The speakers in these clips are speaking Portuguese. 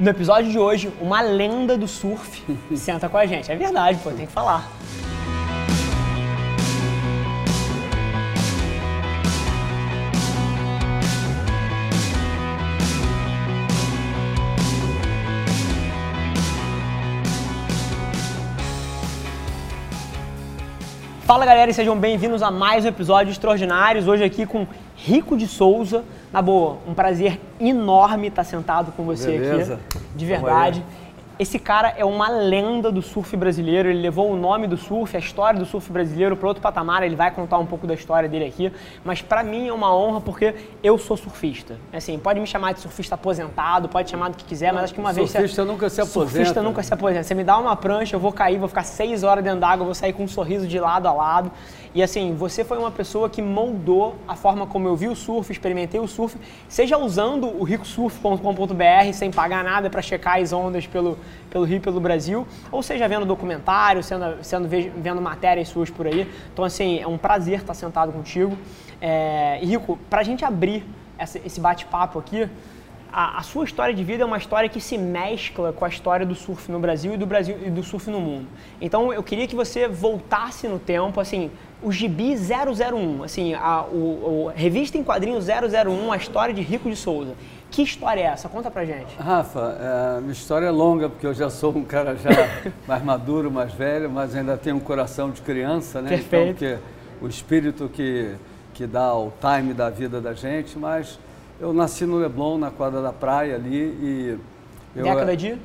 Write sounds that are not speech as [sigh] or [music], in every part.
No episódio de hoje, uma lenda do surf [laughs] senta com a gente. É verdade, pô, tem que falar. Fala galera e sejam bem-vindos a mais um episódio Extraordinários. Hoje aqui com Rico de Souza. Na boa, um prazer enorme estar sentado com você Beleza. aqui. De verdade. Esse cara é uma lenda do surf brasileiro, ele levou o nome do surf, a história do surf brasileiro para outro patamar, ele vai contar um pouco da história dele aqui, mas para mim é uma honra porque eu sou surfista. Assim, pode me chamar de surfista aposentado, pode chamar do que quiser, mas acho que uma vez... Surfista nunca se aposenta. Surfista nunca se aposenta. Você me dá uma prancha, eu vou cair, vou ficar seis horas dentro d'água, vou sair com um sorriso de lado a lado. E assim, você foi uma pessoa que moldou a forma como eu vi o surf, experimentei o surf, seja usando o ricosurf.com.br sem pagar nada para checar as ondas pelo, pelo Rio e pelo Brasil, ou seja vendo documentário, sendo, sendo vendo matérias suas por aí. Então, assim, é um prazer estar sentado contigo. É, Rico, para a gente abrir essa, esse bate-papo aqui, a, a, sua história de vida é uma história que se mescla com a história do surf no Brasil e do Brasil e do surf no mundo. Então eu queria que você voltasse no tempo, assim, o Gibi 001, assim, a, o, o revista em quadrinhos 001, a história de Rico de Souza. Que história é essa? Conta pra gente. Rafa, é, minha história é longa, porque eu já sou um cara já [laughs] mais maduro, mais velho, mas ainda tenho um coração de criança, né? Perfeito. Então, porque o espírito que, que dá o time da vida da gente, mas eu nasci no Leblon, na quadra da praia ali e... Eu, Década de?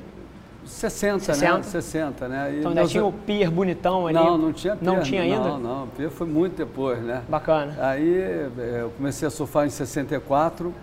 60, 60, né? 60, né? E então ainda tinha o pier bonitão ali? Não, não tinha pier. Não tinha ainda? Não, não. O pier foi muito depois, né? Bacana. Aí é, eu comecei a surfar em 64.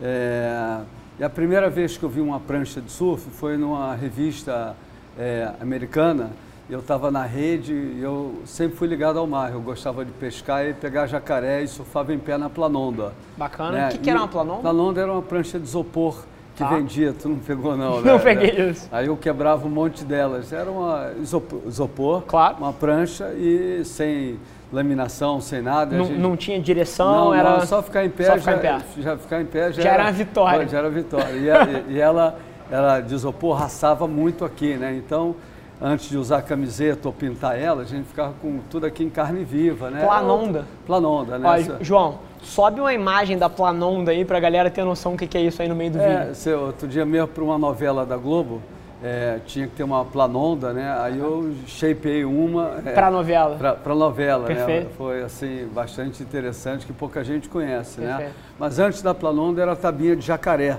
É, e a primeira vez que eu vi uma prancha de surf foi numa revista é, americana. Eu estava na rede e eu sempre fui ligado ao mar. Eu gostava de pescar e pegar jacaré e surfava em pé na planonda. Bacana. Né? O que, que era uma planonda? Planonda era uma prancha de isopor que tá. vendia, tu não pegou não, [laughs] né? Não peguei isso. Aí eu quebrava um monte delas. Era uma isopor, isopor claro. uma prancha e sem laminação, sem nada. Não, gente... não tinha direção, não, era não, só ficar em pé, só já, ficar em pé. já ficar em pé já, já era, uma vitória. Já era vitória. E, a, e ela, ela de isopor raçava muito aqui, né? Então, antes de usar camiseta ou pintar ela, a gente ficava com tudo aqui em carne viva, né? Planonda. Planonda, né? Ó, João, Sobe uma imagem da Planonda aí pra galera ter noção do que, é isso aí no meio do é, vídeo. Seu, outro dia mesmo para uma novela da Globo, é, tinha que ter uma planonda, né? Aí eu shapeei uma. É, para novela. Para novela, Perfeito. né? Foi assim, bastante interessante, que pouca gente conhece, Perfeito. né? Mas antes da planonda era a tabinha de jacaré.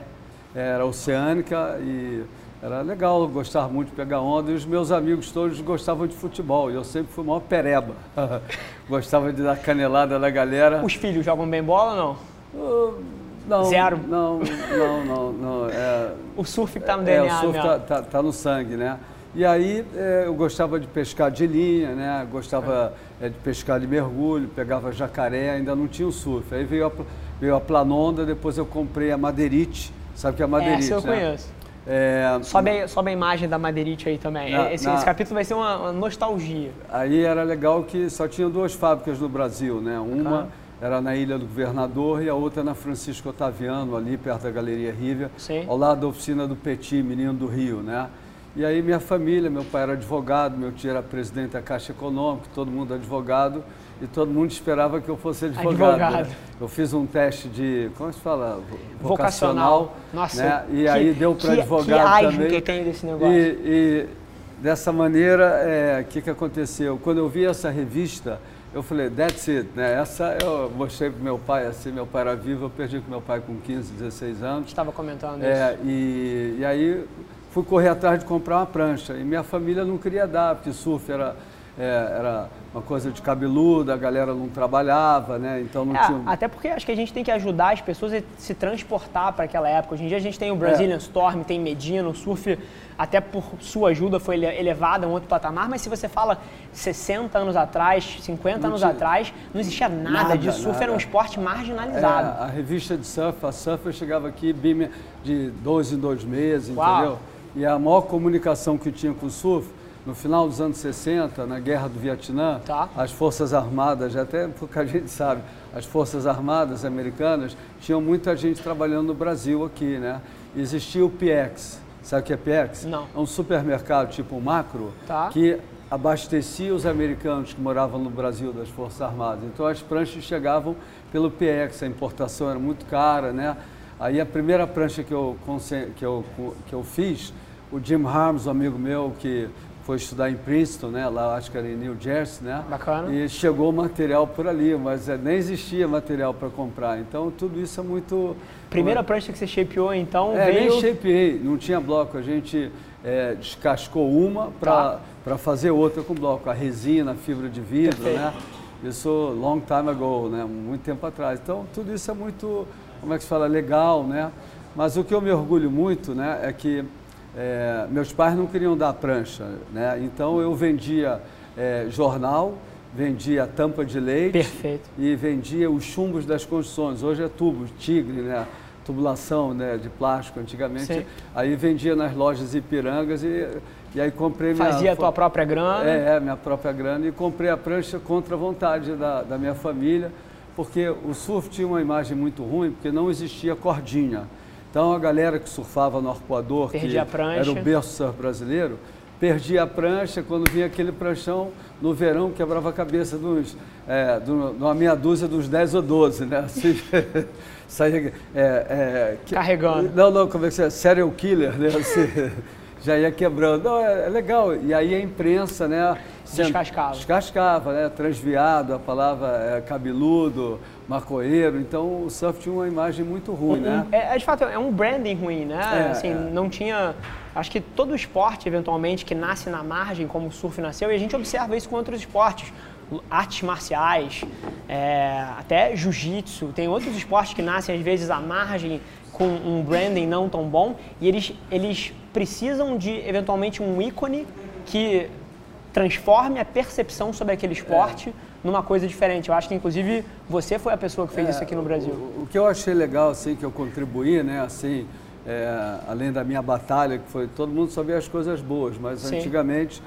Era oceânica e era legal, eu gostava muito de pegar onda e os meus amigos todos gostavam de futebol. E eu sempre fui maior pereba. [laughs] gostava de dar canelada na galera. Os filhos jogam bem bola ou não? Uh, não. Zero? Não, não, não. não é, o surf está no é, DNA o surf está tá, tá, no sangue, né? E aí é, eu gostava de pescar de linha, né? Gostava é, de pescar de mergulho, pegava jacaré, ainda não tinha o surf. Aí veio a, veio a planonda, depois eu comprei a madeirite. Sabe o que é a madeirite, Essa eu né? conheço. É, sobe, sobe a imagem da Madeirite aí também. Na, esse, na, esse, capítulo vai ser uma, uma, nostalgia. Aí era legal que só tinha duas fábricas no Brasil, né? Uma era na Ilha do Governador e a outra na Francisco Otaviano, ali perto da Galeria Rívia, Sim. ao lado da oficina do Petit, menino do Rio, né? E aí minha família, meu pai era advogado, meu tio era presidente da Caixa Econômica, todo mundo advogado e todo mundo esperava que eu fosse advogado. advogado. Né? Eu fiz um teste de, como se fala? Vocacional. Nossa, né? E que, aí deu para advogado que também. que tem desse negócio. E, e dessa maneira, o é, que, que aconteceu? Quando eu vi essa revista, eu falei, that's it, né? Essa eu mostrei para meu pai, assim, meu pai era vivo, eu perdi com meu pai com 15, 16 anos. Estava comentando é, isso. E, e aí fui correr atrás de comprar uma prancha. E minha família não queria dar, porque surf era, é, era uma coisa de cabeludo, a galera não trabalhava, né? Então não é, tinha. Até porque acho que a gente tem que ajudar as pessoas a se transportar para aquela época. Hoje em dia a gente tem o Brazilian é. Storm, tem Medina, o surf, até por sua ajuda, foi elevado a um outro patamar, mas se você fala 60 anos atrás, 50 não anos tinha... atrás, não existia nada, nada de surf, nada. era um esporte marginalizado. É, a revista de surf, a Surfer chegava aqui de dois em dois meses, Uau. entendeu? E a maior comunicação que tinha com o surf no final dos anos 60, na Guerra do Vietnã, tá. as Forças Armadas, até porque a [laughs] gente sabe, as Forças Armadas americanas tinham muita gente trabalhando no Brasil aqui, né? Existia o PX, Sabe o que é PX? Não. É um supermercado tipo macro Tá. que abastecia os americanos que moravam no Brasil das Forças Armadas. Então as pranchas chegavam pelo PX, a importação era muito cara, né? Aí a primeira prancha que eu, que eu, que eu fiz, o Jim Harms, um amigo meu que foi estudar em Princeton, né? Lá acho que era em New Jersey, né? Bacana. E chegou material por ali, mas eh, nem existia material para comprar. Então tudo isso é muito Primeira prancha que você shapeou, então, é, veio... nem shapeei, não tinha bloco. A gente é, descascou uma para Tá. fazer outra com bloco. A resina, a fibra de vidro, Perfeito. né? Isso long time ago, né? Muito tempo atrás. Então, tudo isso é muito, como é que se fala, legal, né? Mas o que eu me orgulho muito, né, é que é, meus pais não queriam dar prancha, né? Então, eu vendia é, jornal, vendia tampa de leite Perfeito. e vendia os chumbos das construções. Hoje é tubo, tigre, né? Tubulação né? de plástico antigamente. Sim. Aí vendia nas lojas Ipirangas e, e aí comprei minha... Fazia a tua própria grana. É, é, minha própria grana e comprei a prancha contra a vontade da, da minha família, porque o surf tinha uma imagem muito ruim, porque não existia cordinha. Então a galera que surfava no arpoador, que era o berço surf brasileiro, perdia a prancha quando vinha aquele pranchão no verão quebrava a cabeça dos, é, do- de uma meia dúzia dos 10 ou 12, né? Assim, [laughs] saía, é, é, que- Carregando. Não, não, como é que você Serial killer, né? Assim, [laughs] já ia quebrando. Não, é, é legal. E aí a imprensa, né? Descascava. Descascava, né? Transviado, a palavra é, cabeludo, macoeiro. Então o surf tinha uma imagem muito ruim, né? Um- é, é, de fato, é um branding ruim, né? É, assim, é. não tinha... Acho que todo esporte, eventualmente, que nasce na margem, como o surf nasceu, e a gente observa isso com outros esportes, artes marciais, é, até jiu-jitsu, tem outros esportes que nascem, às vezes, à margem com um branding não tão bom, e eles, eles precisam de, eventualmente, um ícone que transforme a percepção sobre aquele esporte numa coisa diferente. Eu acho que, inclusive, você foi a pessoa que fez isso aqui no Brasil. O, o que eu achei legal, assim, que eu contribuí, né, assim, é, além da minha batalha, que foi todo mundo sabia as coisas boas, mas Sim. antigamente,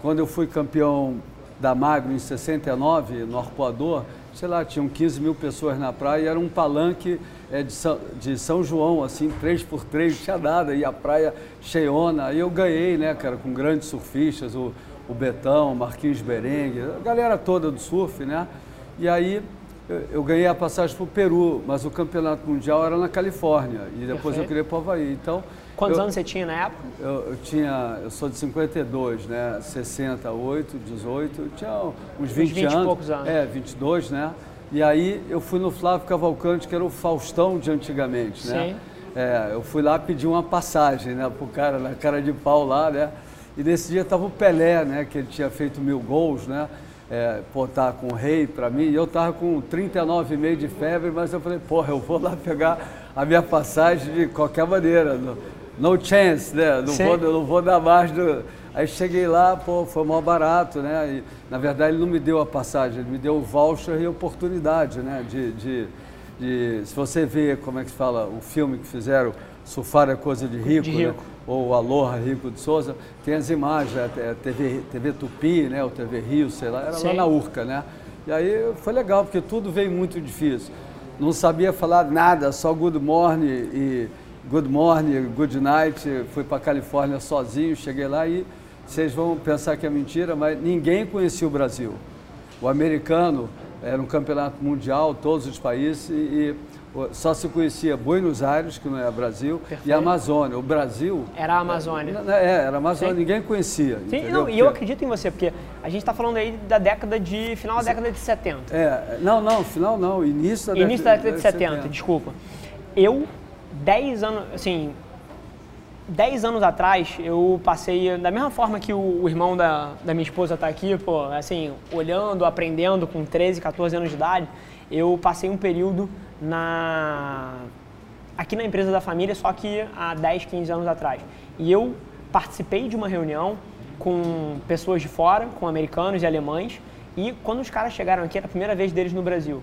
quando eu fui campeão da Magno em 69, no Arpoador, sei lá, tinham 15 mil pessoas na praia e era um palanque é, de, São, de São João, assim, 3 por 3 não tinha nada, e a praia cheiona. Aí eu ganhei, né, cara, com grandes surfistas, o, o Betão, o Marquinhos Berengue, a galera toda do surf, né? E aí eu, eu ganhei a passagem para o Peru, mas o campeonato mundial era na Califórnia e depois Perfeito. eu queria para o Havaí. Então, Quantos eu, anos você tinha na época? Eu, eu tinha, eu sou de 52, né? 68, 18, eu tinha uns 20, 20 e anos. poucos anos. É, 22, né? E aí eu fui no Flávio Cavalcante, que era o Faustão de antigamente, né? Sim. É, eu fui lá pedir uma passagem, né, pro cara, na cara de pau lá, né? E nesse dia tava o Pelé, né, que ele tinha feito mil gols, né? É, pô, tá com o rei para mim, e eu tava com 39,5 de febre, mas eu falei, porra, eu vou lá pegar a minha passagem de qualquer maneira, no, no chance, né? Não Sim. vou, não vou dar mais do... Aí cheguei lá, pô, foi mal barato, né? E, na verdade, ele não me deu a passagem, ele me deu o voucher e a oportunidade, né? De, de, de- se você vê, como é que se fala, o filme que fizeram, Surfar é Coisa de Rico, De né? Ou Aloha Rico de Souza, tem as imagens, né? é TV, TV Tupi, né? o TV Rio, sei lá, era lá Sim. na Urca, né? E aí foi legal, porque tudo veio muito difícil. Não sabia falar nada, só good morning e good morning, good night. Fui para Califórnia sozinho, cheguei lá e vocês vão pensar que é mentira, mas ninguém conhecia o Brasil. O americano era um campeonato mundial, todos os países, e, e só se conhecia Buenos Aires, que não é Brasil, e Perfeito. a Amazônia. O Brasil. Era a Amazônia. É, era a Amazônia, Sim. ninguém conhecia. Sim, não, e eu acredito em você, porque a gente está falando aí da década de. final da década de 70. É, não, não, final não, início da Início da década de 70, desculpa. Eu, 10 anos, assim, 10 anos atrás, eu passei, da mesma forma que o, o irmão da, da minha esposa está aqui, pô, assim, olhando, aprendendo com 13, 14 anos de idade, eu passei um período na aqui na empresa da família, só que há 10, 15 anos atrás. E eu participei de uma reunião com pessoas de fora, com americanos e alemães, e quando os caras chegaram aqui, era a primeira vez deles no Brasil.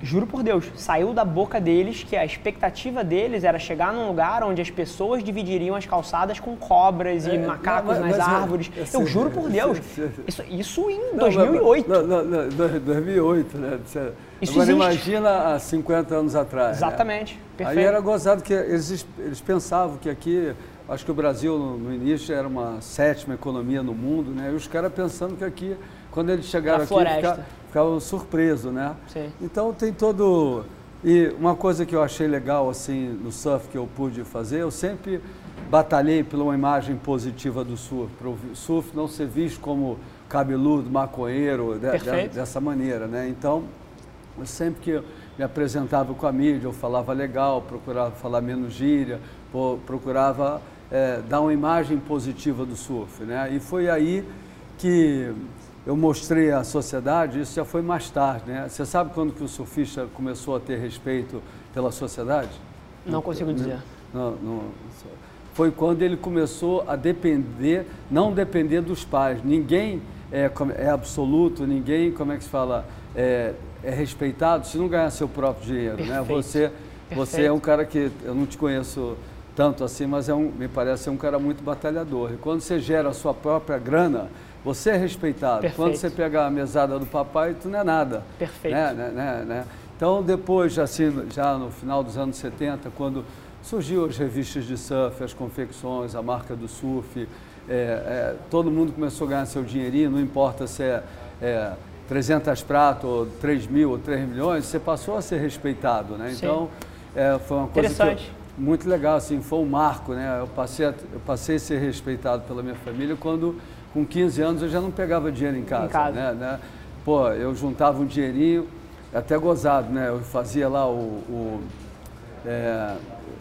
Juro por Deus, saiu da boca deles que a expectativa deles era chegar num lugar onde as pessoas dividiriam as calçadas com cobras e É, macacos mas- nas mas é- árvores. é Eu juro por é Deus. Isso, isso em Não, 2008. Não, não, não, dois- 2008, né? Isso Agora existe. imagina há 50 anos atrás. né? Exatamente. Perfeito. Aí era gozado que eles, eles pensavam que aqui, acho que o Brasil no início era uma sétima economia no mundo, né? E os caras pensando que aqui, quando eles chegaram Era aqui, floresta. fica- ficavam surpresos, né? Sim. Então tem todo. E uma coisa que eu achei legal assim no surf que eu pude fazer, eu sempre batalhei por uma imagem positiva do surf, para o surf não ser visto como cabeludo, maconheiro, de- de- dessa maneira, né? Então, eu sempre que eu me apresentava com a mídia, eu falava legal, procurava falar menos gíria, procurava eh, dar uma imagem positiva do surf, né? E foi aí que eu mostrei à sociedade, isso já foi mais tarde, né? Você sabe quando que o surfista começou a ter respeito pela sociedade? Não consigo dizer. Não, não, foi quando ele começou a depender, não depender dos pais. Ninguém é, é absoluto, ninguém, como é que se fala, é, é respeitado se não ganhar seu próprio dinheiro. Né? Perfeito. Você, você é um cara que eu não te conheço tanto assim, mas é um, me parece ser um cara muito batalhador. E quando você gera a sua própria grana, você é respeitado. Perfeito. Quando você pegar a mesada do papai, tu não é nada. Perfeito. Né, né, né, né? Então, depois, assim, já no final dos anos 70, quando surgiu as revistas de surf, as confecções, a marca do surf, é, é, todo mundo começou a ganhar seu dinheirinho, não importa se é, é 300 pratos, ou 3 mil, ou 3 milhões, você passou a ser respeitado, né? Sim. Então, é, foi uma coisa que eu- Interessante. muito legal, assim, foi um marco, né? Eu passei, a, eu passei a ser respeitado pela minha família quando, com 15 anos, eu já não pegava dinheiro em casa, casa. né? né? Pô, eu juntava um dinheirinho, até gozado, né? Eu fazia lá o... o- é,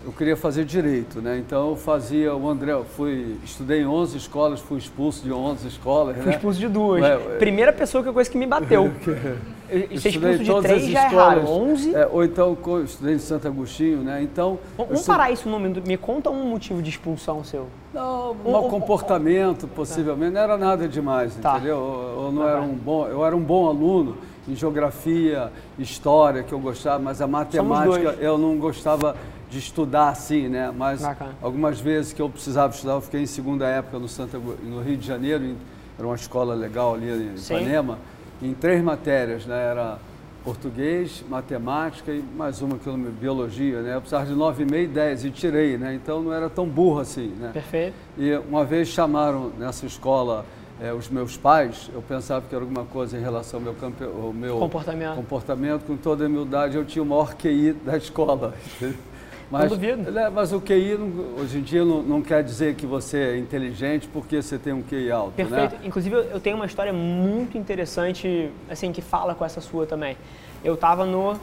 eu queria fazer direito, né? Então eu fazia o André, eu fui, estudei em 11 escolas, fui expulso de 11 escolas, Fui né? expulso de duas. Primeira pessoa que eu conheço que me bateu. [laughs] Eu- Ser expulso de todas três as já é raro. 11. é, ou então estudei em Santo Agostinho, né? Então Vamos parar isso no momento. Me conta um motivo de expulsão seu. Não, Um- mau um- comportamento, possivelmente, não era nada demais, Tá. entendeu? Eu, eu não Tá era um bom, eu era um bom aluno em geografia, história, que eu gostava, mas a matemática eu não gostava de estudar assim, né? Mas Bacana. algumas vezes que eu precisava estudar, eu fiquei em segunda época no, Santa, no Rio de Janeiro, em- era uma escola legal ali em Sim. Ipanema, em três matérias, né? Era português, matemática e mais uma que eu me biologia, né? Eu precisava de 9,5 e 10 e tirei, né? Então não era tão burro assim, né? Perfeito. E uma vez chamaram nessa escola eh, os meus pais, eu pensava que era alguma coisa em relação ao meu, campe... ao meu Comportamento. comportamento, com toda a humildade, eu tinha o maior QI da escola. [laughs] Mas, duvido. né, mas o QI, não- hoje em dia, não, não quer dizer que você é inteligente porque você tem um QI alto, Perfeito. né? Inclusive, eu- tenho uma história muito interessante, assim, que fala com essa sua também. Eu estava no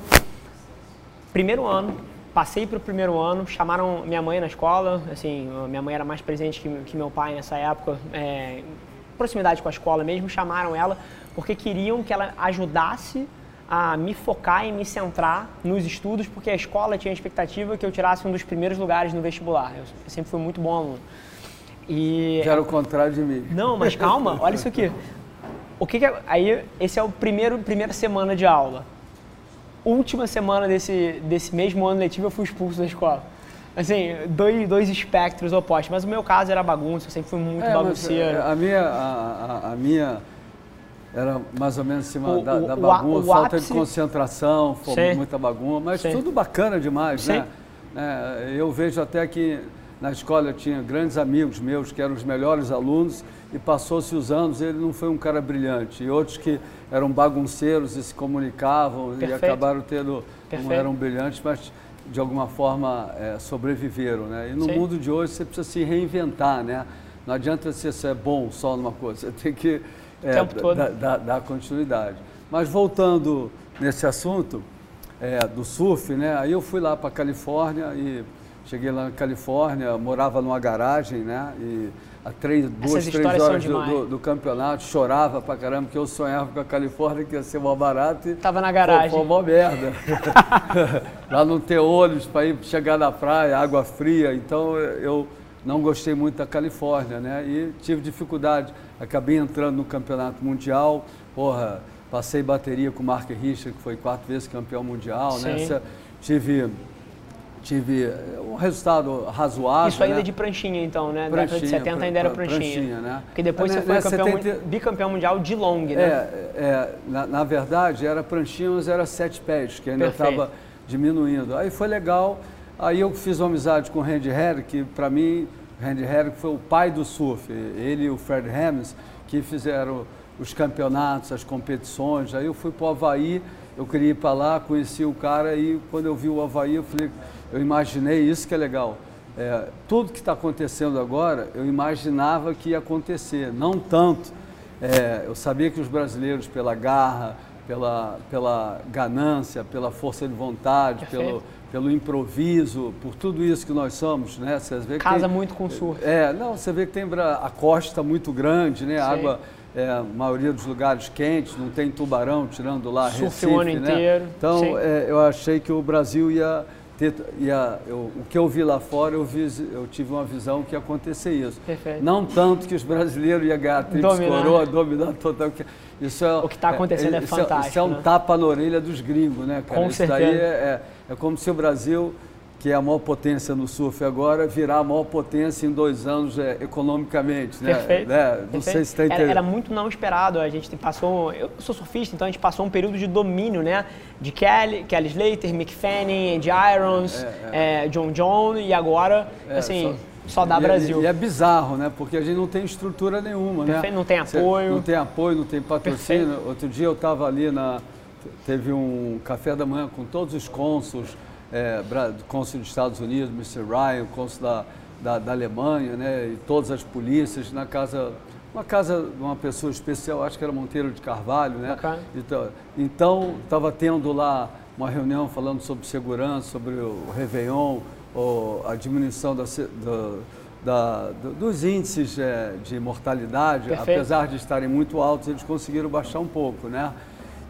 primeiro ano, passei para o primeiro ano, chamaram minha mãe na escola, assim, minha mãe era mais presente que, que meu pai nessa época, é, proximidade com a escola mesmo, chamaram ela porque queriam que ela ajudasse a me focar e me centrar nos estudos, porque a escola tinha a expectativa que eu tirasse um dos primeiros lugares no vestibular. Eu sempre fui muito bom aluno. E Já era o contrário de mim. não, mas calma, [laughs] olha isso aqui. O que, que é, aí esse é o primeiro primeira semana de aula. Última semana desse desse mesmo ano letivo eu fui expulso da escola. Assim, dois, dois espectros opostos, mas o meu caso era bagunça, eu sempre fui muito É, bagunceiro. é, a, minha, a, a- a minha era mais ou menos em cima O- da, o- da o bagunça, o falta ápice- de concentração, fo- Sim. muita bagunça, mas Sim. tudo bacana demais, Sim. né? É, eu vejo até que na escola eu tinha grandes amigos meus que eram os melhores alunos e passou-se os anos, ele não foi um cara brilhante. E outros que eram bagunceiros e se comunicavam e Perfeito. acabaram tendo, não Perfeito. eram brilhantes, mas de alguma forma é, sobreviveram, né? E no Sim. mundo de hoje você precisa se reinventar, né? Não adianta você ser bom só numa coisa, você tem que é, tempo todo. dar- dar- dar continuidade. Mas voltando nesse assunto é, do surf, né? Aí eu fui lá para Califórnia e cheguei lá na Califórnia, morava numa garagem, né? E a três, duas, três horas do, do- do campeonato, chorava pra caramba, porque eu sonhava com a Califórnia que ia ser mó barato e Tava na garagem. Foi uma merda. [laughs] Lá não ter ônibus para ir chegar na praia, água fria. Então eu não gostei muito da Califórnia, né? E tive dificuldade. Acabei entrando no campeonato mundial. Porra, passei bateria com o Mark Richter, que foi quatro vezes campeão mundial, né? Sim. Tive tive um resultado razoável. Isso ainda né? de pranchinha, então, né? Pranchinha, década de 70 ainda era pra- pranchinha. pranchinha, né? Porque depois É, você foi né, campeão, 70 mun- bicampeão mundial de long, né? É, é, na, na verdade era pranchinha, mas era sete pés, que ainda estava diminuindo. Aí foi legal, aí eu fiz uma amizade com o Randy Herrick, que para mim, o Randy Herrick foi o pai do surf. Ele e o Fred Hammonds, que fizeram os campeonatos, as competições. Aí eu fui para o Havaí, eu queria ir para lá, conheci o cara e quando eu vi o Havaí, eu falei, eu imaginei isso que é legal. É, tudo que está acontecendo agora, eu imaginava que ia acontecer, não tanto. É, eu sabia que os brasileiros, pela garra, pela, pela ganância, pela força de vontade, Perfeito. pelo, pelo improviso, por tudo isso que nós somos, né? Você vê que Casa tem- muito com surf. É, não, você vê que tem a costa muito grande, né? A água, é, a maioria dos lugares quentes, não tem tubarão tirando lá Surf Recife, o ano né? inteiro, Então, é, eu achei que o Brasil ia ter, ia, eu- o que eu vi lá fora, eu, vi, eu tive uma visão que ia acontecer isso. Perfeito. Não tanto que os brasileiros iam ganhar Dominar. coroa, dominar total. que Isso é, O que tá acontecendo é isso fantástico, Isso é um né? tapa na orelha dos gringos, né, cara? Com isso daí certeza. é, é, é como se o Brasil, que é a maior potência no surf agora, virar a maior potência em dois anos é, economicamente, né? Perfeito. Né? Não Perfeito. sei se está era, entendendo. era muito não esperado. A gente passou. Eu sou surfista, então a gente passou um período de domínio, né? De Kelly, Kelly Slater, Mick Fanning, Andy Irons, eh, John John e agora, É, assim, só, dá e é- Brasil. E é bizarro, né? Porque a gente não tem estrutura nenhuma, né? Perfeito, não tem apoio. Não tem apoio, não tem patrocínio. Outro dia eu estava ali na... Teve um café da manhã com todos os cônsuls, é, cônsul dos Estados Unidos, Mr. Ryan, cônsul da, da, da Alemanha, né? E todas as polícias na casa... Uma casa de uma pessoa especial, acho que era Monteiro de Carvalho, né? Bacana. Então, Então, estava tendo lá uma reunião falando sobre segurança, sobre o Réveillon, ou a diminuição da, do- da- do- dos índices eh, de mortalidade, Perfeito. apesar de estarem muito altos, eles conseguiram baixar um pouco, né?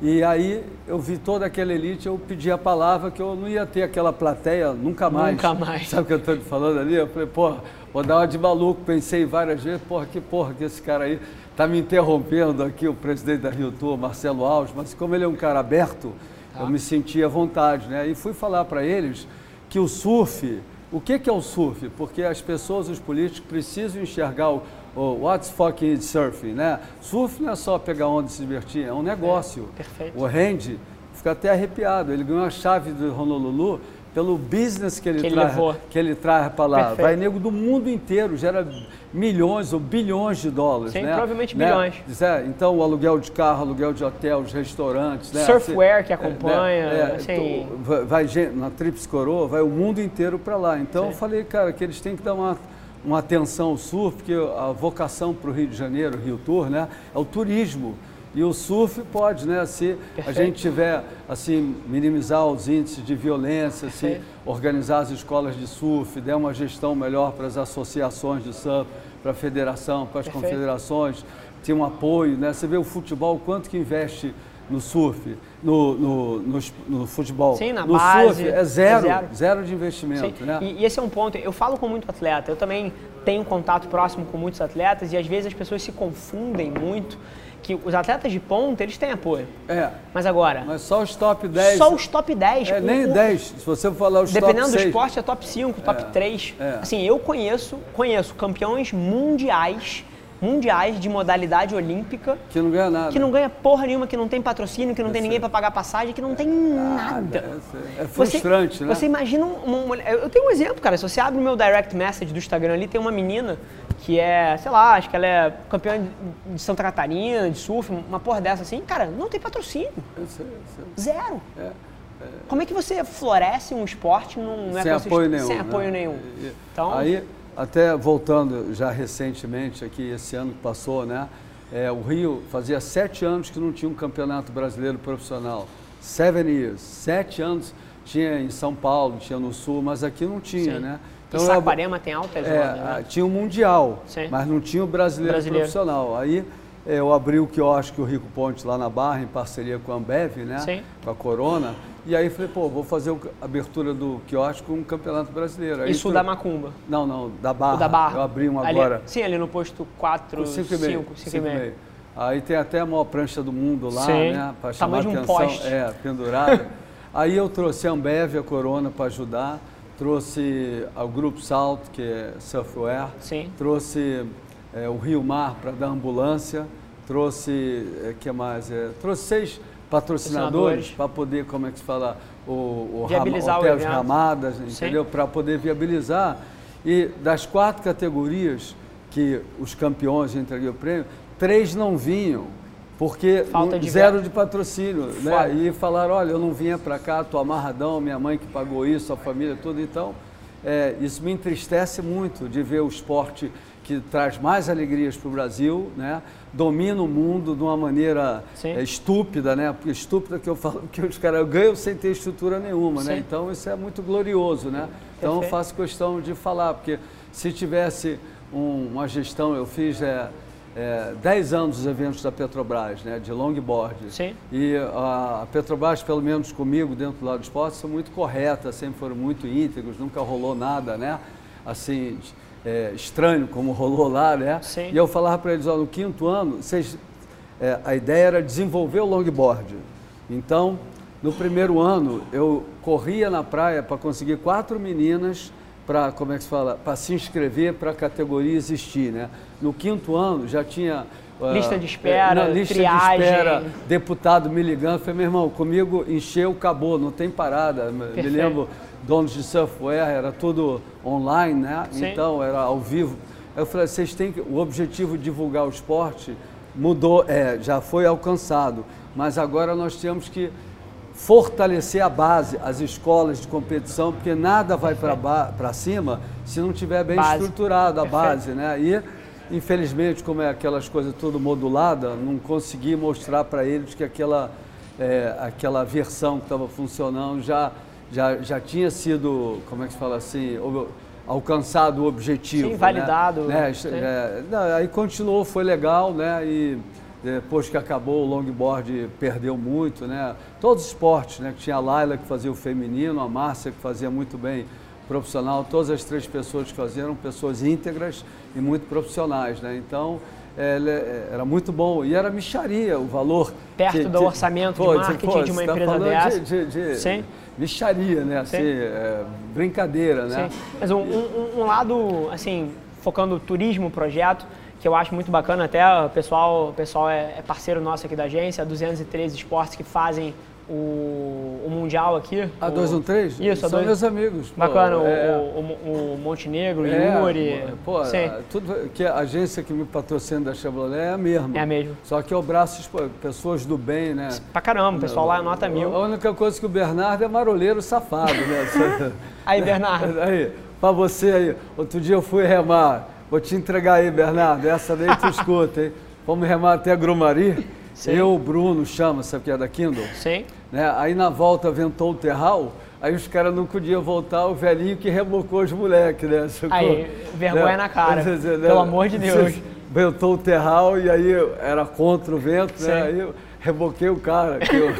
E aí eu vi toda aquela elite, eu pedi a palavra que eu não ia ter aquela plateia nunca mais. Nunca mais. Sabe o que eu estou te falando ali? Eu falei, porra, vou dar uma de maluco. Pensei várias vezes, porra, que porra que esse cara aí está me interrompendo aqui, o presidente da Rio Tour, Marcelo Alves, mas como ele é um cara aberto, eu me senti à vontade, né? E fui falar para eles que o surf, o que, que é o surf? Porque as pessoas, os políticos, precisam enxergar o, o what's fucking surfing, né? Surf não é só pegar onda e se divertir, é um negócio. perfeito. O Randy fica até arrepiado, ele ganhou a chave do Honolulu pelo business que ele, Que ele traz, levou. que ele traz para lá. Perfeito. Vai nego do mundo inteiro, gera milhões ou bilhões de dólares. Sim, né? provavelmente Né? bilhões. É, então, o aluguel de carro, aluguel de hotel, os restaurantes. Né? Surfwear que É, acompanha, né? É, assim. então, vai- vai na Trips Coroa, vai o mundo inteiro para lá. Então, Sim. eu falei, cara, que eles têm que dar uma, uma atenção ao surf, porque a vocação para o Rio de Janeiro, Rio Tour, né, é o turismo. E o surf pode, né, se a gente tiver, assim, minimizar os índices de violência, se organizar as escolas de surf, der uma gestão melhor para as associações de surf, para a federação, para as Perfeito. confederações, ter um apoio, né? Você vê o futebol, quanto que investe no surf, no, no, no, no futebol. Sim, na no base, surf é zero, é zero. zero, de investimento, Sim, né? E, e esse é um ponto. Eu falo com muito atleta, eu também tenho contato próximo com muitos atletas e às vezes as pessoas se confundem muito que os atletas de ponta, eles têm apoio. É, Mas agora, mas só os top 10. só os top 10. É, o- nem o- 10, se você for falar os Dependendo top do 6. esporte, é top 5, top 3. é. Assim, eu conheço, conheço campeões mundiais, mundiais de modalidade olímpica Que não ganha nada. que não ganha porra nenhuma, que não tem patrocínio, que não tem ninguém para pagar passagem, que não tem nada. É, é frustrante, você, né? Você imagina uma mulher. Eu tenho um exemplo, cara. Se você abre o meu direct message do Instagram ali, tem uma menina que é, sei lá, acho que ela é campeã de- Santa Catarina, de surf, uma porra dessa assim. Cara, não tem patrocínio. Eu sei, eu sei. Zero. Como é que você floresce um esporte num sem ecossistema- apoio nenhum. Sem né? apoio nenhum. E- Então- Aí, até voltando já recentemente, aqui esse ano que passou, né? é, o Rio fazia sete anos que não tinha um campeonato brasileiro profissional. Seven years. Sete anos tinha em São Paulo, tinha no Sul, mas aqui não tinha, Sim. né? e eu- Saquarema tem altas é, ondas, ah, né? tinha o Mundial, Sim. mas não tinha o brasileiro, Brasileiro. profissional. Aí é, eu abri o quiosque o Rico Ponte lá na Barra, em parceria com a Ambev, né? Sim. Com a Corona. E aí falei, pô, vou fazer a abertura do quiosque com um campeonato brasileiro. Aí Isso da Macumba. Não, não, da Barra. O da Barra. Eu abri um Ali- agora. sim, ali no posto 4, Com 5, 5 e meio. 5 e cinco e meio. Aí tem até a maior prancha do mundo lá, Sim. né? Para Tamanho chamar de um atenção. poste. É, pendurada. [laughs] Aí eu trouxe a Ambev, a Corona, para ajudar. Trouxe o Grupo Salto, que é surfwear. Sim. Trouxe é, o Rio Mar para dar ambulância. Trouxe, é, que mais? É, trouxe seis patrocinadores para poder, como é que se fala, o, o Viabilizar o Hotéis evento. Ramadas, entendeu? Para poder viabilizar. E das quatro categorias que os campeões entreguei o prêmio, três não vinham, porque Falta de zero de patrocínio. Né? E falaram, olha, eu não vinha para cá, tô amarradão, minha mãe que pagou isso, a família toda. Então, é, isso me entristece muito de ver o esporte que traz mais alegrias para o Brasil, né? Domina o mundo de uma maneira Sim. é, estúpida, né? Porque estúpida que eu falo, [laughs] porque os caras ganham sem ter estrutura nenhuma, né? Sim. Então isso é muito glorioso, né? Então eu faço questão de falar, porque se tivesse um- uma gestão, eu fiz é, é, 10 anos os eventos da Petrobras, né? De longboard. Sim. E a a Petrobras, pelo menos comigo, dentro do lado do esporte, são muito corretas, sempre foram muito íntegros, nunca rolou nada, né? Assim, é, estranho como rolou lá, né? Sim. E eu falava para eles, ó, no quinto ano, vocês, é, a ideia era desenvolver o longboard. Então, no primeiro ano, eu corria na praia para conseguir quatro meninas para, como é que se fala, para se inscrever para a categoria existir, né? No quinto ano, já tinha... ah, Lista de espera, na lista triagem. de espera, deputado me ligando, falei, meu irmão, comigo encheu, acabou, não tem parada. Me Perfeito. lembro, donos de software, era tudo online, né? Sim. Então, era ao vivo. Eu falei, vocês têm que, o objetivo de divulgar o esporte mudou, é, já foi alcançado, mas agora nós temos que fortalecer a base, as escolas de competição, porque nada vai para cima se não tiver bem Base. estruturado a Perfeito. base, né? E infelizmente, como é aquelas coisas tudo modulada, não consegui mostrar para eles que aquela é, aquela versão que estava funcionando já, já já tinha sido, como é que se fala assim, alcançado o objetivo, Sim, né? validado, Né? sim. É, não, aí continuou, foi legal, né? E depois que acabou o longboard perdeu muito, né? Todos os esportes, né? Tinha a Laila que fazia o feminino, a Márcia que fazia muito bem profissional, todas as três pessoas que faziam eram pessoas íntegras e muito profissionais, né? Então é, ele- era muito bom e era micharia o valor. Perto do orçamento de marketing de uma tá empresa dessa. De, de, de Sim. Micharia, né? Assim, Sim. é, brincadeira, né? Sim. Mas um, um- um lado, assim, focando turismo, projeto, que eu acho muito bacana, até o pessoal, o pessoal é, é parceiro nosso aqui da agência, a 213 Esportes que fazem o, o Mundial aqui. A o- 213? Isso, a São dois- meus amigos. pô, Bacana, o- é. o, o, o Montenegro, o É, Yuri. Pô, Sim, tudo que a agência que me patrocina da Chevrolet é a mesma. é a mesma. Só que é o braço, pessoas do bem, né? Pra caramba, o pessoal lá nota mil. A única coisa que o Bernardo é maroleiro safado, né? [laughs] Aí, Bernardo. [laughs] Aí, pra você aí. Outro dia eu fui remar. Vou te entregar aí, Bernardo. Essa daí tu [laughs] escuta, hein? Vamos remar até Grumari. Sim. Eu, o Bruno, chama, sabe que é da Kindle? Sim. Né? Aí na volta ventou o terral, aí os caras não podiam voltar, o velhinho que rebocou os moleques, né? Sacou? Aí, vergonha na cara. Pelo amor de Deus. Ventou o terral e aí era contra o vento, Sim. né? Aí eu reboquei o cara, que eu-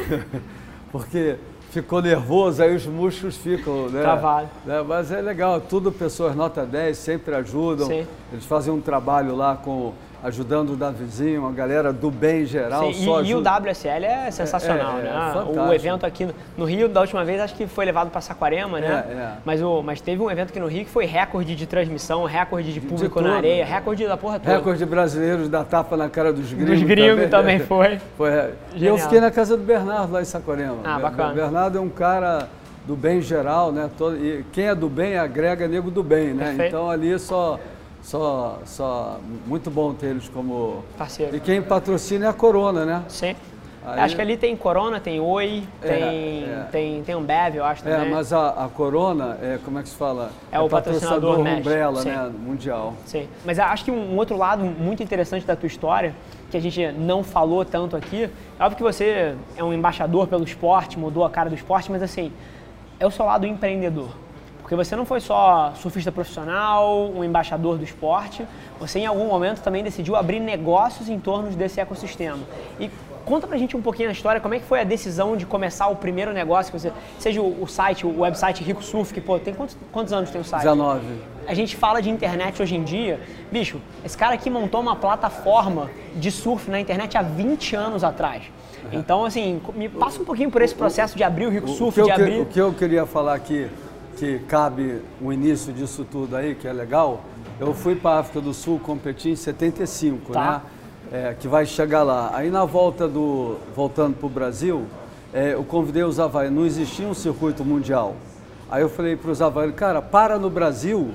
[laughs] porque ficou nervoso, aí os músculos ficam, né? Travado. Né? Mas é legal, tudo pessoas nota 10, sempre ajudam. Sim. Eles fazem um trabalho lá com ajudando o Davizinho, a galera do bem geral. Sim, e, e o. WSL é sensacional, É, é, é né? fantástico. o evento aqui no- no Rio, da última vez, acho que foi levado para Saquarema, né? É, é. Mas, o, mas teve um evento aqui no Rio que foi recorde de transmissão, recorde de público tudo. na areia, recorde da porra toda. Recorde brasileiros da tapa na cara dos gringos. Dos gringos também [laughs] foi. Foi, é. E eu fiquei na casa do Bernardo lá em Saquarema. Ah, O bacana. Bernardo é um cara do bem geral, né? Todo- e quem é do bem agrega nego do bem, né? Perfeito. Então ali só, só, só muito bom ter eles como Parceiro. E quem patrocina é a Corona, né? Sim. Aí- Acho que ali tem Corona, tem Oi, É, tem, é. tem, tem Ambev, eu acho É, também. mas a, a Corona é como é que se fala? É o patrocinador mesh, umbrella, sim. né? Mundial. Sim. Mas acho que um outro lado muito interessante da tua história, que a gente não falou tanto aqui, é óbvio que você é um embaixador pelo esporte, mudou a cara do esporte, mas assim, é o seu lado empreendedor. Porque você não foi só surfista profissional, um embaixador do esporte, você em algum momento também decidiu abrir negócios em torno desse ecossistema. E Conta pra gente um pouquinho a história, como é que foi a decisão de começar o primeiro negócio, que você, seja o, site, o website Rico Surf, que pô, tem quantos, quantos anos tem o site? 19. A gente fala de internet hoje em dia, bicho, esse cara aqui montou uma plataforma de surf na internet há 20 anos atrás. Então, assim, me passa um pouquinho por esse processo de abrir o Rico Surf, o de eu, abrir... O que eu queria falar aqui, que cabe o início disso tudo aí, que é legal, eu fui para a África do Sul competir em 75, Tá. né? É, que vai chegar lá. Aí na volta do. voltando para o Brasil, é, eu convidei os havaianos, não existia um circuito mundial. Aí eu falei para os havaianos, cara, para no Brasil,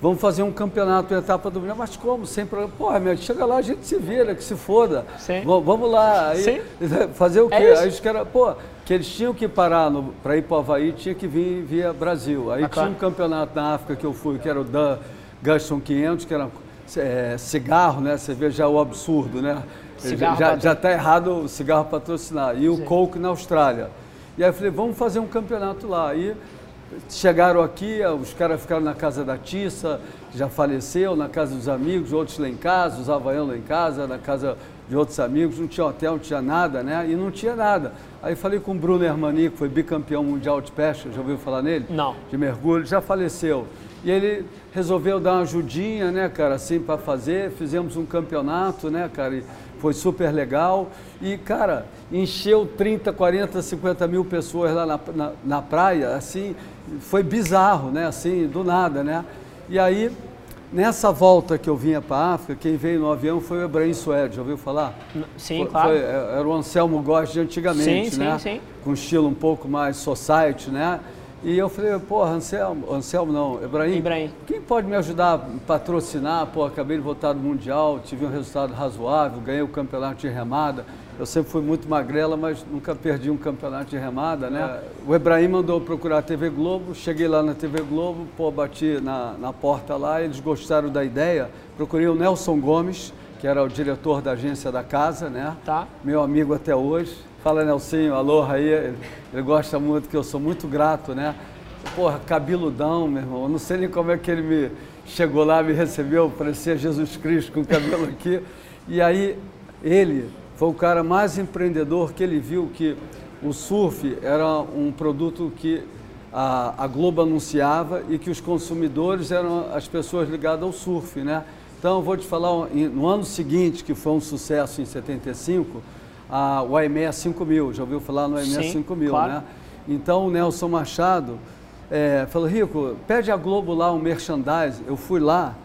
vamos fazer um campeonato etapa do Brasil. Mas como? Sem problema. Porra, meu, chega lá, a gente se vira, que se foda. Sim. Vamos lá. Aí, Sim. [laughs] Fazer o quê? É. Aí os caras, pô, que eles tinham que parar para ir para o Havaí, tinha que vir via Brasil. Aí Ah, tinha claro. um campeonato na África que eu fui, que era o Dan Gaston 500, que era é, cigarro, né? Você vê já o absurdo, né? Cigarro já, patro- já tá errado o cigarro patrocinar. E o Coke na Austrália. E aí eu falei, vamos fazer um campeonato lá. Aí chegaram aqui, os caras ficaram na casa da Tissa, já faleceu, na casa dos amigos, outros lá em casa, os havaianos lá em casa, na casa de outros amigos, não tinha hotel, não tinha nada, né? E não tinha nada. Aí falei com o Bruno Hermani, que foi bicampeão mundial de pesca, já ouviu falar nele? Não. De mergulho, já faleceu. E ele resolveu dar uma ajudinha, né, cara, assim, para fazer. Fizemos um campeonato, né, cara, e foi super legal. E, cara, encheu 30, 40, 50 mil pessoas lá na, na, na praia, assim, foi bizarro, né, assim, do nada, né. E aí, nessa volta que eu vinha para a África, quem veio no avião foi o Ebrahim Suede, já ouviu falar? Sim, Foi- claro. foi- era o Anselmo Góes de antigamente, Sim, sim, né? sim. Com estilo um pouco mais society, né? E eu falei, pô, Anselmo, Anselmo não, Ebrahim, Ibrahim. quem pode me ajudar a patrocinar? Pô, acabei de voltar do Mundial, tive um resultado razoável, ganhei o campeonato de remada. Eu sempre fui muito magrela, mas nunca perdi um campeonato de remada, né? O Ebrahim mandou procurar a TV Globo, cheguei lá na TV Globo, pô, bati na, na porta lá, eles gostaram da ideia. Procurei o Nelson Gomes, que era o diretor da agência da casa, né? Tá. meu amigo até hoje. Fala, Nelsinho, alô, aí. Ele, ele gosta muito, que eu sou muito grato, né? Porra, cabeludão, meu irmão. Eu não sei nem como é que ele me chegou lá, me recebeu, parecia Jesus Cristo com o cabelo aqui. E aí, ele foi o cara mais empreendedor que ele viu que o surf era um produto que a, a Globo anunciava e que os consumidores eram as pessoas ligadas ao surf, né? Então, eu vou te falar, no ano seguinte, que foi um sucesso em 75, a, o AME 5000, já ouviu falar no AME Sim, 5000, claro. né? Então, o Nelson Machado é, falou, Rico, pede a Globo lá um merchandise. Eu fui lá,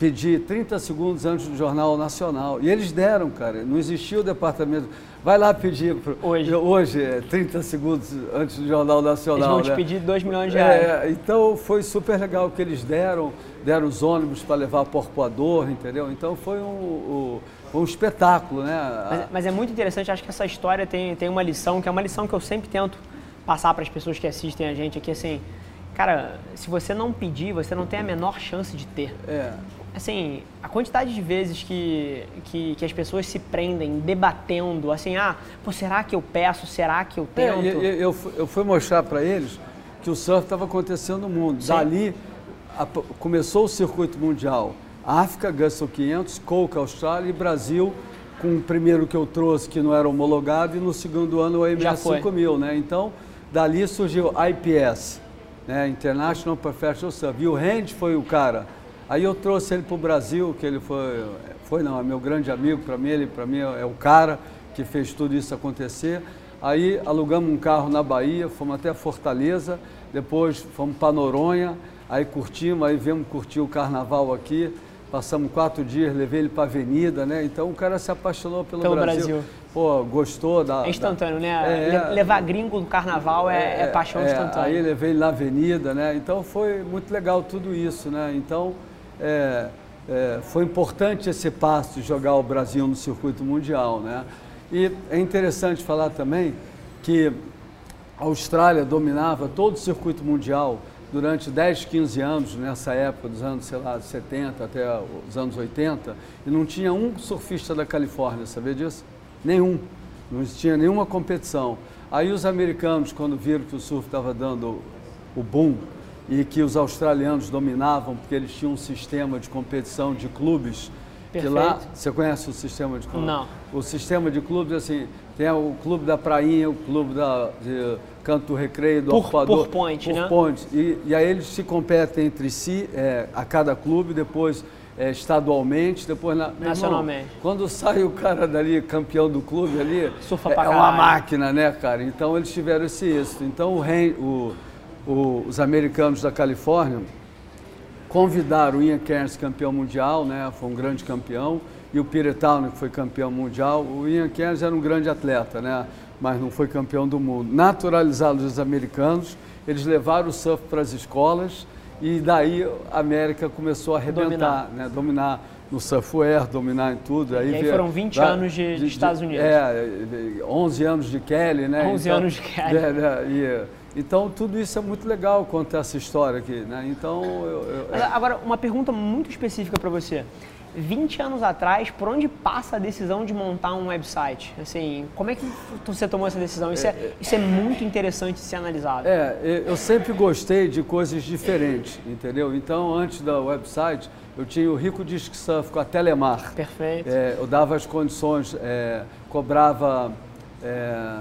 pedi 30 segundos antes do Jornal Nacional. E eles deram, cara. Não existia o departamento. Vai lá pedir. pro- Hoje. Hoje, é 30 segundos antes do Jornal Nacional. Eles vão te né? pedir 2 milhões de reais. É, então foi super legal o que eles deram, deram os ônibus para levar porpoador, entendeu? Então foi um, um, um espetáculo, né? Mas, mas é muito interessante, acho que essa história tem, tem uma lição, que é uma lição que eu sempre tento passar para as pessoas que assistem a gente aqui, assim, cara, se você não pedir, você não tem a menor chance de ter. É, Assim, a quantidade de vezes que, que, que as pessoas se prendem debatendo, assim, ah, pô, será que eu peço, será que eu É, tento? e- eu, fui- eu fui mostrar para eles que o surf estava acontecendo no mundo. Sim. Dali a- começou o circuito mundial. África, Gussel 500, Coca, Austrália e Brasil, com o primeiro que eu trouxe que não era homologado e no segundo ano o foi. 5000, né? Então, dali surgiu IPS, né? International Professional Surf. E o Randy foi o cara. Aí eu trouxe ele para o Brasil, que ele foi, foi não, é meu grande amigo, para mim, ele para mim é o cara que fez tudo isso acontecer. Aí alugamos um carro na Bahia, fomos até Fortaleza, depois fomos para Noronha, aí curtimos, aí viemos curtir o carnaval aqui, passamos quatro dias, levei ele para a avenida, né? Então o cara se apaixonou pelo, Pelo Brasil. Brasil. Pô, gostou da. É instantâneo, né? É, Le- Levar gringo no carnaval é, é paixão é, instantânea. Aí levei ele na avenida, né? Então foi muito legal tudo isso, né? Então é, é, foi importante esse passo de jogar o Brasil no circuito mundial, né? E é interessante falar também que a Austrália dominava todo o circuito mundial durante 10, 15 anos, nessa época dos anos, sei lá, 70 até os anos 80, e não tinha um surfista da Califórnia, sabia disso? Nenhum. Não tinha nenhuma competição. Aí os americanos, quando viram que o surf estava dando o boom e que os australianos dominavam, porque eles tinham um sistema de competição de clubes, Perfeito. Que lá, você conhece o sistema de clubes? Não. O sistema de clubes, assim, tem o clube da Prainha, o clube da, de Canto do Recreio, do por, Ocupador. Por point, por né? point. E, e aí eles se competem entre si, é, a cada clube, depois é, estadualmente, depois na, nacionalmente. Irmão, quando sai o cara dali, campeão do clube ali, Surfa é, é uma máquina, né, cara? Então eles tiveram esse êxito. Então o, o, o, os americanos da Califórnia convidaram o Ian Cairns, campeão mundial, né? Foi um grande campeão. E o Peter Townley, que foi campeão mundial. O Ian Cairns era um grande atleta, né? Mas não foi campeão do mundo. Naturalizados os americanos, eles levaram o surf para as escolas e daí a América começou a arrebentar, dominar, né? dominar no surfwear, dominar em tudo. Aí, e aí foram 20 da, anos de, de, de, Estados Unidos. É, 11 anos de Kelly, né? 11 então, anos de Kelly. É, e, então, tudo isso é muito legal contar essa história aqui, né? Então, eu, eu, Agora, uma pergunta muito específica para você. 20 anos atrás, por onde passa a decisão de montar um website? Assim, como é que você tomou essa decisão? Isso é, é, isso é muito interessante de ser analisado. É, eu sempre gostei de coisas diferentes, entendeu? Então, antes da website, eu tinha o Rico Disc Surf com a Telemar. Perfeito. É, eu dava as condições, é, cobrava é,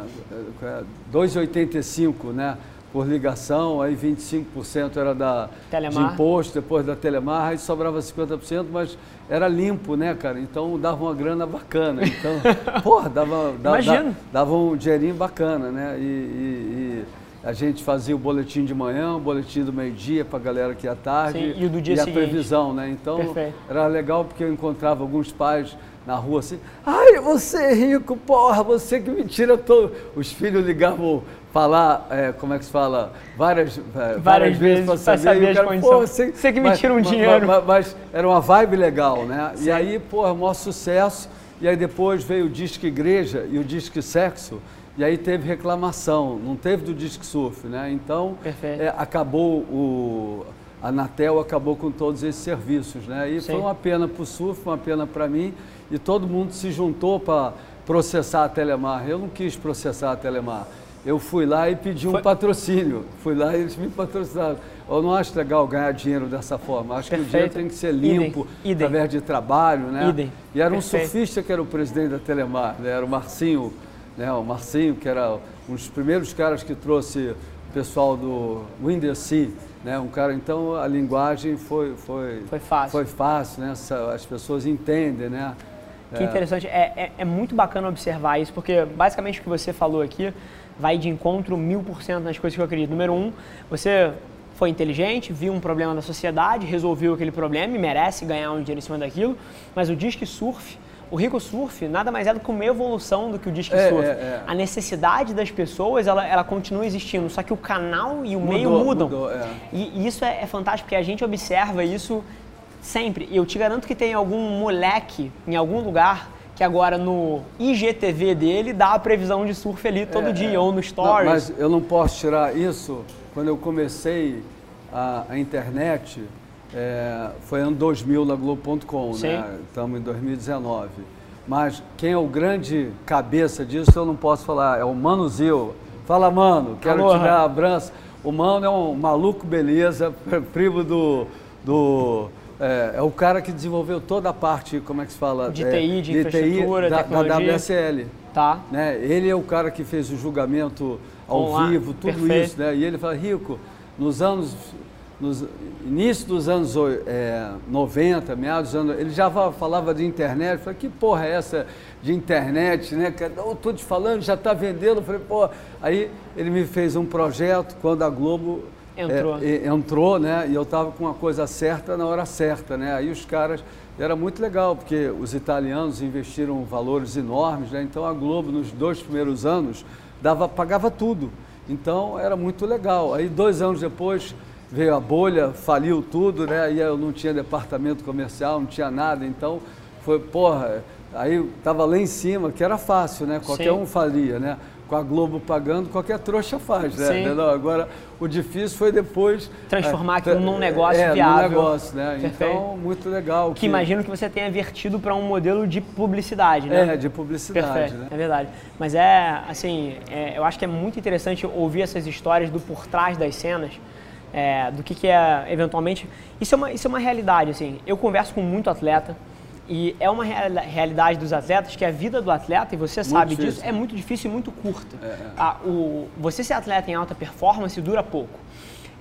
2,85, né? por ligação, aí 25% era da, de imposto, depois da Telemar, aí sobrava 50%, mas era limpo, né, cara? Então dava uma grana bacana. Então, [laughs] porra, dava, dava, dava, dava um dinheirinho bacana, né? E, e, e, a gente fazia o boletim de manhã, o boletim do meio-dia para a galera que ia tarde. Sim, e o do dia e seguinte. a previsão, né? Então Perfeito. era legal porque eu encontrava alguns pais na rua assim, ai, você é rico, porra, você que me tira todo. Os filhos ligavam falar, é, como é que se fala, várias, é, várias, várias vezes para saber, saber cara, pô, você, você que me mas, tira um dinheiro. Mas, mas, era uma vibe legal, né? Sim. E aí, pô, maior sucesso. E aí depois veio o Disque Igreja e o Disque Sexo. E aí teve reclamação, não teve do Disque Surf, né? Então, é, acabou o... A Anatel acabou com todos esses serviços, né? E Sim. foi uma pena para o surf, uma pena para mim. E todo mundo se juntou para processar a Telemar. Eu não quis processar a Telemar eu fui lá e pedi um Foi... patrocínio. Fui lá e eles me patrocinaram. Eu não acho legal ganhar dinheiro dessa forma. Acho Perfeito. que o dinheiro tem que ser limpo, Idem. através de trabalho, né? Idem. E era um Perfeito. surfista que era o presidente da Telemar, né? era o Marcinho, né? O Marcinho, que era um dos primeiros caras que trouxe o pessoal do Winder Sea, né? Um cara, então a linguagem foi foi foi fácil, foi fácil, né? As pessoas entendem, né? Que é. interessante, é, é, é muito bacana observar isso, porque basicamente o que você falou aqui vai de encontro mil por cento nas coisas que eu acredito. Número um, você foi inteligente, viu um problema da sociedade, resolveu aquele problema e merece ganhar um dinheiro em cima daquilo, mas o Disque Surf, o Rico Surf, nada mais é do que uma evolução do que o Disque é, Surf. É, é. A necessidade das pessoas, ela, ela continua existindo, só que o canal e o mudou, meio mudam. Mudou, é. e, e, isso é, é fantástico, porque a gente observa isso sempre. E eu te garanto que tem algum moleque em algum lugar que agora no IGTV dele dá a previsão de surf ali todo é, dia, é. ou no Stories. Não, mas eu não posso tirar isso. Quando eu comecei a, a internet, é, foi ano 2000 na Globo.com, né? Estamos em 2019. Mas quem é o grande cabeça disso, eu não posso falar, é o Mano Zil. Fala, Mano, quero Alô, te dar um abraço. O Mano é um maluco beleza, [laughs] primo do, do é, é, o cara que desenvolveu toda a parte, como é que se fala? De é, TI, de, de infraestrutura, da, tecnologia. da WSL. Tá. Né? Ele é o cara que fez o julgamento ao Olá. vivo, tudo Perfeito. isso. Né? E ele fala, Rico, nos anos, nos início dos anos é, 90, meados dos anos, ele já falava de internet. Eu falei, que porra é essa de internet, né? Eu estou te falando, já está vendendo. Eu falei, pô. Aí ele me fez um projeto quando a Globo Entrou. É, entrou, né? E eu estava com a coisa certa na hora certa, né? Aí os caras. Era muito legal, porque os italianos investiram valores enormes, né? Então a Globo, nos dois primeiros anos, dava, pagava tudo. Então era muito legal. Aí dois anos depois veio a bolha, faliu tudo, né? E eu não tinha departamento comercial, não tinha nada. Então foi, porra, aí estava lá em cima, que era fácil, né? Qualquer Sim. um falia, né? Com a Globo pagando, qualquer trouxa faz, né? Sim. Agora, o difícil foi depois... Transformar é, aquilo num negócio é, viável. num negócio, né? Perfeito. Então, muito legal. Que, que, imagino que você tenha vertido para um modelo de publicidade, né? É, de publicidade, Perfeito, né? é verdade. Mas é, assim, é, eu acho que é muito interessante ouvir essas histórias do por trás das cenas, é, do que, que é, eventualmente... Isso é, uma, isso é uma realidade, assim. Eu converso com muito atleta, E é uma realidade dos atletas que a vida do atleta, e você muito sabe difícil. disso, é muito difícil e muito curta. É, é. Ah, o, você ser atleta em alta performance dura pouco.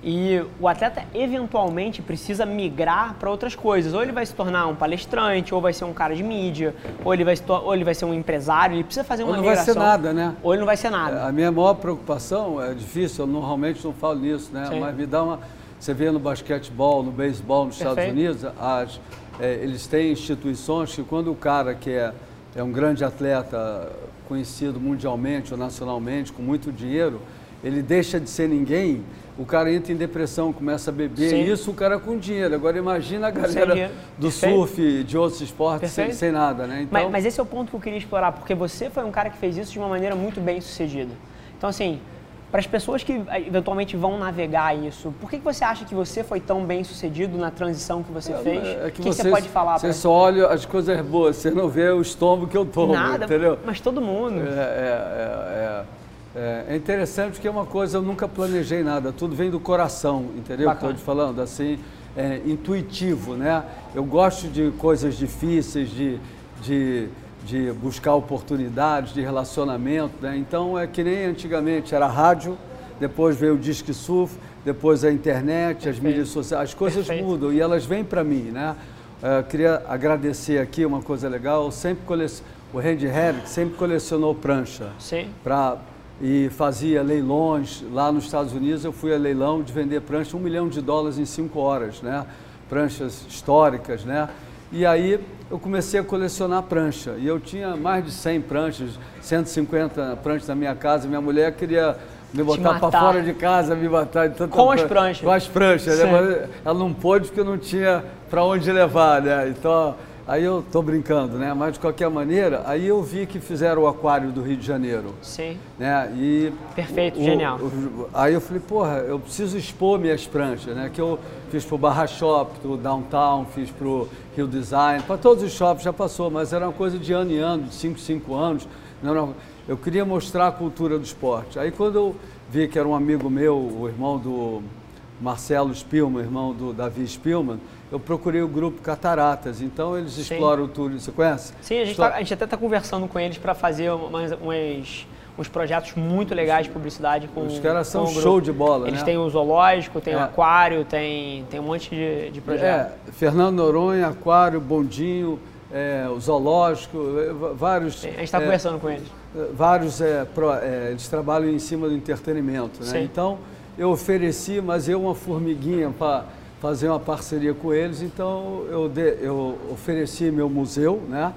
E o atleta eventualmente precisa migrar para outras coisas. Ou ele vai se tornar um palestrante, ou vai ser um cara de mídia, ou ele vai, ou ele vai ser um empresário. Ele precisa fazer uma ou não migração. vai ser nada, né? Ou ele não vai ser nada. É, a minha maior preocupação, é difícil, eu normalmente não falo nisso, né? Sim. Mas me dá uma... Você vê no basquetebol, no beisebol nos Perfeito. Estados Unidos, as, é, eles têm instituições que quando o cara que é, é um grande atleta conhecido mundialmente ou nacionalmente, com muito dinheiro, ele deixa de ser ninguém o cara entra em depressão, começa a beber, Sim. isso o cara com dinheiro. Agora imagina a galera do surf, de outros esportes, sem, sem, nada, né? Então... Mas, mas, esse é o ponto que eu queria explorar, porque você foi um cara que fez isso de uma maneira muito bem sucedida. Então, assim, para as pessoas que eventualmente vão navegar isso, por que, que você acha que você foi tão bem sucedido na transição que você é, fez? É que, que, você, pode falar? Você só olha as coisas boas, você não vê o estômago que eu tomo, Nada, entendeu? Mas todo mundo. É, é, é, é. É, é, interessante porque é uma coisa, eu nunca planejei nada, tudo vem do coração, entendeu? Estou te falando, assim, é, intuitivo, né? Eu gosto de coisas difíceis, de, de, de buscar oportunidades, de relacionamento, né? Então é que nem antigamente era rádio, depois veio o disque surf, depois a internet, Perfeito. as mídias sociais, as coisas Perfeito. mudam e elas vêm para mim, né? Eu queria agradecer aqui uma coisa legal, eu sempre colecion... o Randy Herrick sempre colecionou prancha para e fazia leilões lá nos Estados Unidos. Eu fui a leilão de vender prancha, um milhão de dólares em cinco horas, né? Pranchas históricas, né? E aí eu comecei a colecionar prancha. E eu tinha mais de 100 pranchas, 150 pranchas na minha casa. Minha mulher queria me botar para fora de casa, me matar. Com as pranchas. Com as pranchas, né? Ela não pôde porque não tinha para onde levar, né? Então Aí eu estou brincando, né? Mas de qualquer maneira, aí eu vi que fizeram o aquário do Rio de Janeiro. Sim. Né? E Perfeito, o, genial. O, aí eu falei, porra, eu preciso expor minhas pranchas, né? Que eu fiz para o Barra Shop, do Downtown, fiz para o Rio Design, para todos os shops já passou, mas era uma coisa de ano em ano, de 5, 5 anos. Não, não, eu queria mostrar a cultura do esporte. Aí quando eu vi que era um amigo meu, o irmão do Marcelo Spillman, irmão do Davi Spillman, eu procurei o grupo Cataratas. Então eles Sim. exploram o turismo. Você conhece? Sim, a gente, tá, a gente até está conversando com eles para fazer umas, umas, uns projetos muito legais de publicidade com Os caras são show de bola, Eles né? têm o zoológico, tem é. o aquário, tem, tem um monte de, de projetos. É, Fernando Noronha, aquário, bondinho, é, o zoológico, é, vários... A gente está é, conversando com eles. Vários, é, pro, é, eles trabalham em cima do entretenimento, né? Então, eu ofereci, mas eu uma formiguinha para fazer uma parceria com eles, então eu, de, eu ofereci meu museu, né?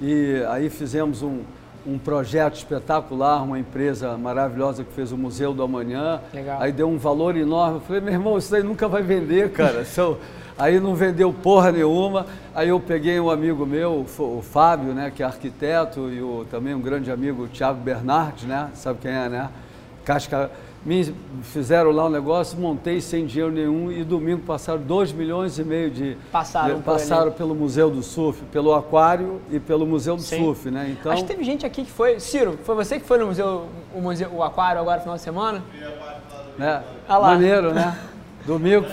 E aí fizemos um, um projeto espetacular, uma empresa maravilhosa que fez o Museu do Amanhã. Legal. Aí deu um valor enorme. Eu falei, meu irmão, isso aí nunca vai vender, cara. [laughs] aí não vendeu porra nenhuma. Aí eu peguei um amigo meu, o Fábio, né, que é arquiteto, e o, também um grande amigo, o Thiago Bernardes, né? Sabe quem é, né? Casca me fizeram lá um negócio, montei sem dinheiro nenhum e domingo passaram 2 milhões e meio de. Passaram, de, passaram pelo Museu do Surf, pelo Aquário e pelo Museu do Sim. Surf, né? Então. Acho que teve gente aqui que foi. Ciro, foi você que foi no museu, o, museu, o Aquário agora no final de semana? É, ah maneiro, né? [laughs] Domingo.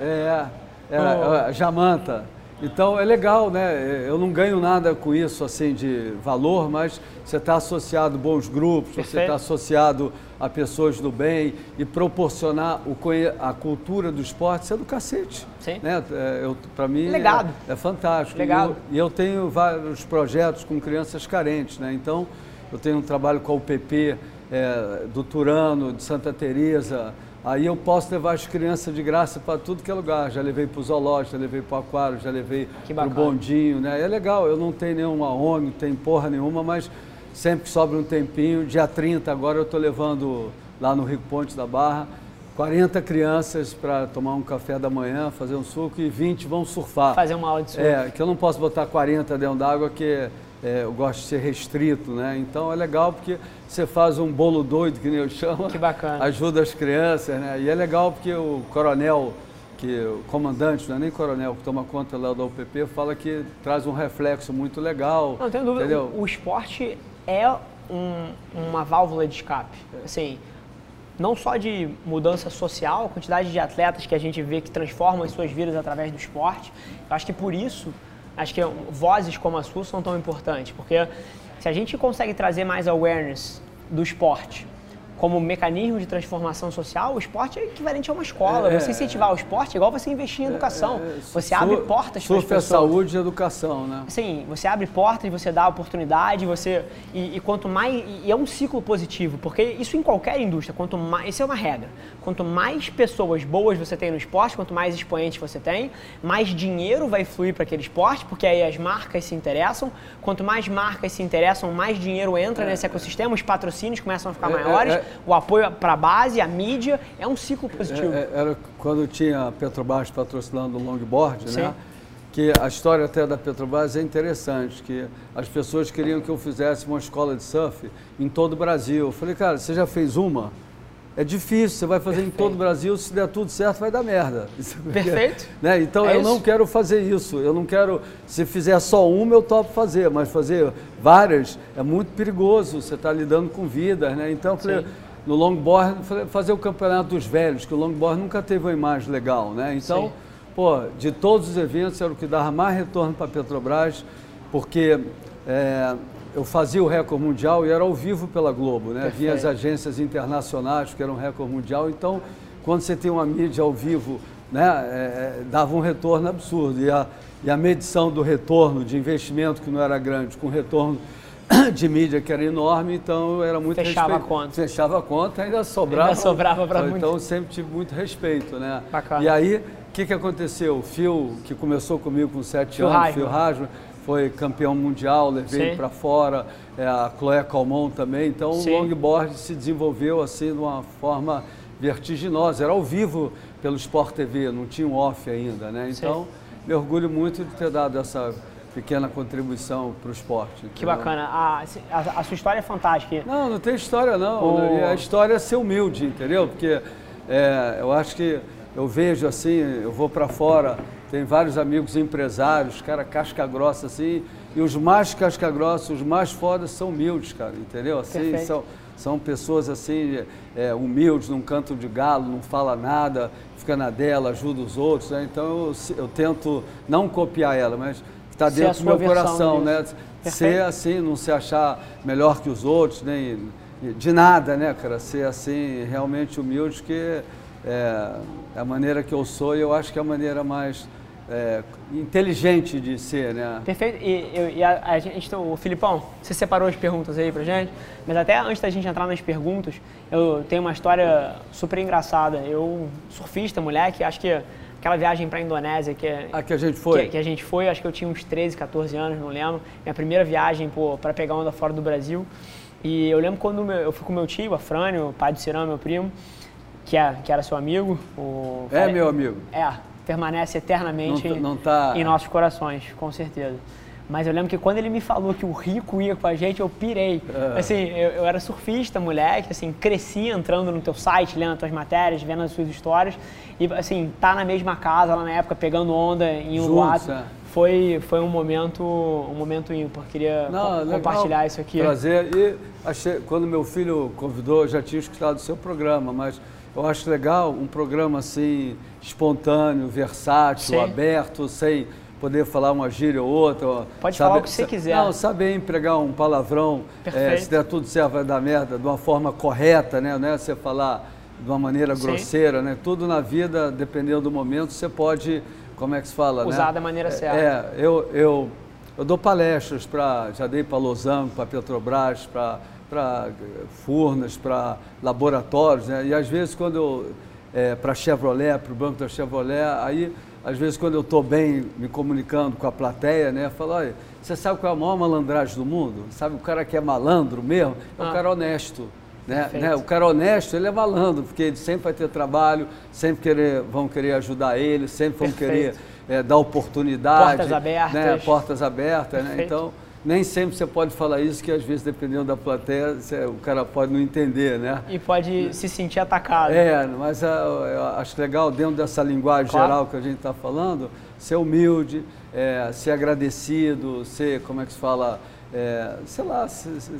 É, é, é, Jamanta. Então é legal, né? Eu não ganho nada com isso assim de valor, mas você está associado a bons grupos, Perfeito. você está associado a pessoas do bem e proporcionar o, a cultura do esporte, isso é do cacete. Sim. Né? É, Para mim Legado. É, é fantástico. Legado. E eu, e eu, tenho vários projetos com crianças carentes, né? Então eu tenho um trabalho com a UPP é, do Turano, de Santa Teresa. Aí eu posso levar as crianças de graça para tudo que é lugar. Já levei para o zoológico, já levei para o aquário, já levei para o bondinho, né? É legal, eu não tenho nenhuma ONG, não tenho porra nenhuma, mas sempre que sobra um tempinho, dia 30 agora eu estou levando lá no Rico Ponte da Barra 40 crianças para tomar um café da manhã, fazer um suco e 20 vão surfar. Fazer uma aula de surf. É, que eu não posso botar 40 dentro d'água, que é, eu gosto de ser restrito, né? Então é legal porque você faz um bolo doido, que nem eu chamo. Que bacana. Ajuda as crianças, né? E é legal porque o coronel, que o comandante, não é nem coronel, que toma conta lá do UPP, fala que traz um reflexo muito legal. Não, tenho dúvida. Entendeu? O, o esporte é um, uma válvula de escape. Assim, não só de mudança social, a quantidade de atletas que a gente vê que transformam as suas vidas através do esporte. Eu acho que por isso acho que vozes como a sua são tão importantes, porque se a gente consegue trazer mais awareness do esporte, como mecanismo de transformação social, o esporte é equivalente a uma escola. É, você incentivar o esporte é igual você investir em é, educação. É, você abre portas para as pessoas. saúde e educação, né? Sim, você abre portas, você dá oportunidade, você e, e quanto mais e é um ciclo positivo, porque isso em qualquer indústria, quanto mais, isso é uma regra. Quanto mais pessoas boas você tem no esporte, quanto mais expoentes você tem, mais dinheiro vai fluir para aquele esporte, porque aí as marcas se interessam. Quanto mais marcas se interessam, mais dinheiro entra é, nesse ecossistema, os patrocínios começam a ficar maiores o apoio para a base, a mídia, é um ciclo positivo. É, é, era quando tinha a Petrobras patrocinando o longboard, Sim. né? Que a história até da Petrobras é interessante, que as pessoas queriam que eu fizesse uma escola de surf em todo o Brasil. Eu falei, cara, você já fez uma? É difícil, você vai fazer Perfeito. em todo o Brasil, se der tudo certo, vai dar merda. [laughs] Perfeito. né? Então é eu isso? não quero fazer isso. Eu não quero, se fizer só uma, eu topo fazer, mas fazer várias é muito perigoso. Você está lidando com vidas, né? Então falei, no longboard, fazer o campeonato dos velhos, que o longboard nunca teve uma imagem legal, né? Então, Sim. pô, de todos os eventos era o que dava mais retorno para a Petrobras, porque é, eu fazia o recorde mundial e era ao vivo pela Globo, né? Perfeito. Vinha as agências internacionais que eram recorde mundial, então quando você tem uma mídia ao vivo, né, é, dava um retorno absurdo. E a, e a medição do retorno de investimento, que não era grande, com retorno [coughs] de mídia que era enorme, então era muito Fechava respeito. a conta. Fechava a conta, ainda sobrava. Ainda sobrava [laughs] para muito. Então sempre tive muito respeito, né? Bacana. E aí, o que, que aconteceu? O Phil, que começou comigo com sete Phil anos, Phil Rasman, foi campeão mundial, levei para fora, é, a Chloé Calmon também, então Sim. o longboard se desenvolveu assim de uma forma vertiginosa, era ao vivo pelo Sport TV, não tinha um off ainda, né? Então, Sim. me orgulho muito de ter dado essa pequena contribuição para o esporte. Que bacana. A, a, a, sua história é fantástica. Não, não tem história não. O... A história é ser humilde, entendeu? Porque é, eu acho que eu vejo assim, eu vou para fora, tem vários amigos empresários, cara casca grossa assim, e os mais casca grossa, os mais fodas são humildes, cara, entendeu? Assim, são, são pessoas assim, é, humildes, num canto de galo, não fala nada, fica na dela, ajuda os outros. Né? Então eu, eu tento não copiar ela, mas está dentro do meu coração, né? Ser assim, não se achar melhor que os outros, nem de nada, né, cara? Ser assim, realmente humilde, que é, é a maneira que eu sou e eu acho que é a maneira mais é, inteligente de ser, né? Perfeito. E, e a, a, gente, o Filipão, você separou as perguntas aí pra gente, mas até antes da gente entrar nas perguntas, eu tenho uma história super engraçada. Eu, surfista, moleque, acho que aquela viagem para a Indonésia que, a que a gente foi. Que, que, a gente foi, acho que eu tinha uns 13, 14 anos, não lembro. Minha primeira viagem para pegar onda fora do Brasil. E eu lembro quando meu, eu fui com meu tio, a Frânio, o pai do Cirão, meu primo, que, é, que era seu amigo. O, é meu amigo. É, permanece eternamente não, não tá... em nossos corações, com certeza. Mas eu lembro que quando ele me falou que o Rico ia com a gente, eu pirei. É. Assim, eu, eu, era surfista, moleque, assim, cresci entrando no teu site, lendo as tuas matérias, vendo as suas histórias. E, assim, tá na mesma casa lá na época, pegando onda em Uluwatu. É. Foi, foi um momento um momento ímpar. Queria Não, co compartilhar isso aqui. Prazer. E achei, quando meu filho convidou, eu já tinha escutado o seu programa, mas eu acho legal um programa assim, espontâneo, versátil, Sim. aberto, sem poder falar uma gíria ou outra. Pode saber, falar o que você quiser. Não, saber empregar um palavrão, é, se der tudo certo vai dar merda, de uma forma correta, né? Não é você falar de uma maneira Sim. grosseira, né? Tudo na vida, dependendo do momento, você pode, como é que se fala, né? Usar né? da maneira certa. É, eu, eu, eu dou palestras para, já dei para Losango, para Petrobras, para para Furnas, para laboratórios, né? E às vezes quando eu, é, para Chevrolet, para o banco da Chevrolet, aí às vezes quando eu estou bem me comunicando com a plateia, né, eu falo, olha, você sabe qual é a maior malandragem do mundo? Sabe o cara que é malandro mesmo? É o ah. cara honesto. Né? né? O cara honesto, ele é malandro, porque ele sempre vai ter trabalho, sempre querer, vão querer ajudar ele, sempre vão Perfeito. querer é, dar oportunidade. Portas abertas. Né? Portas abertas, né? Então, nem sempre você pode falar isso, que às vezes, dependendo da plateia, o cara pode não entender, né? E pode se sentir atacado. É, mas ah, eu acho legal, dentro dessa linguagem claro. geral que a gente está falando, ser humilde, é, ser agradecido, ser, como é que se fala, é, sei lá,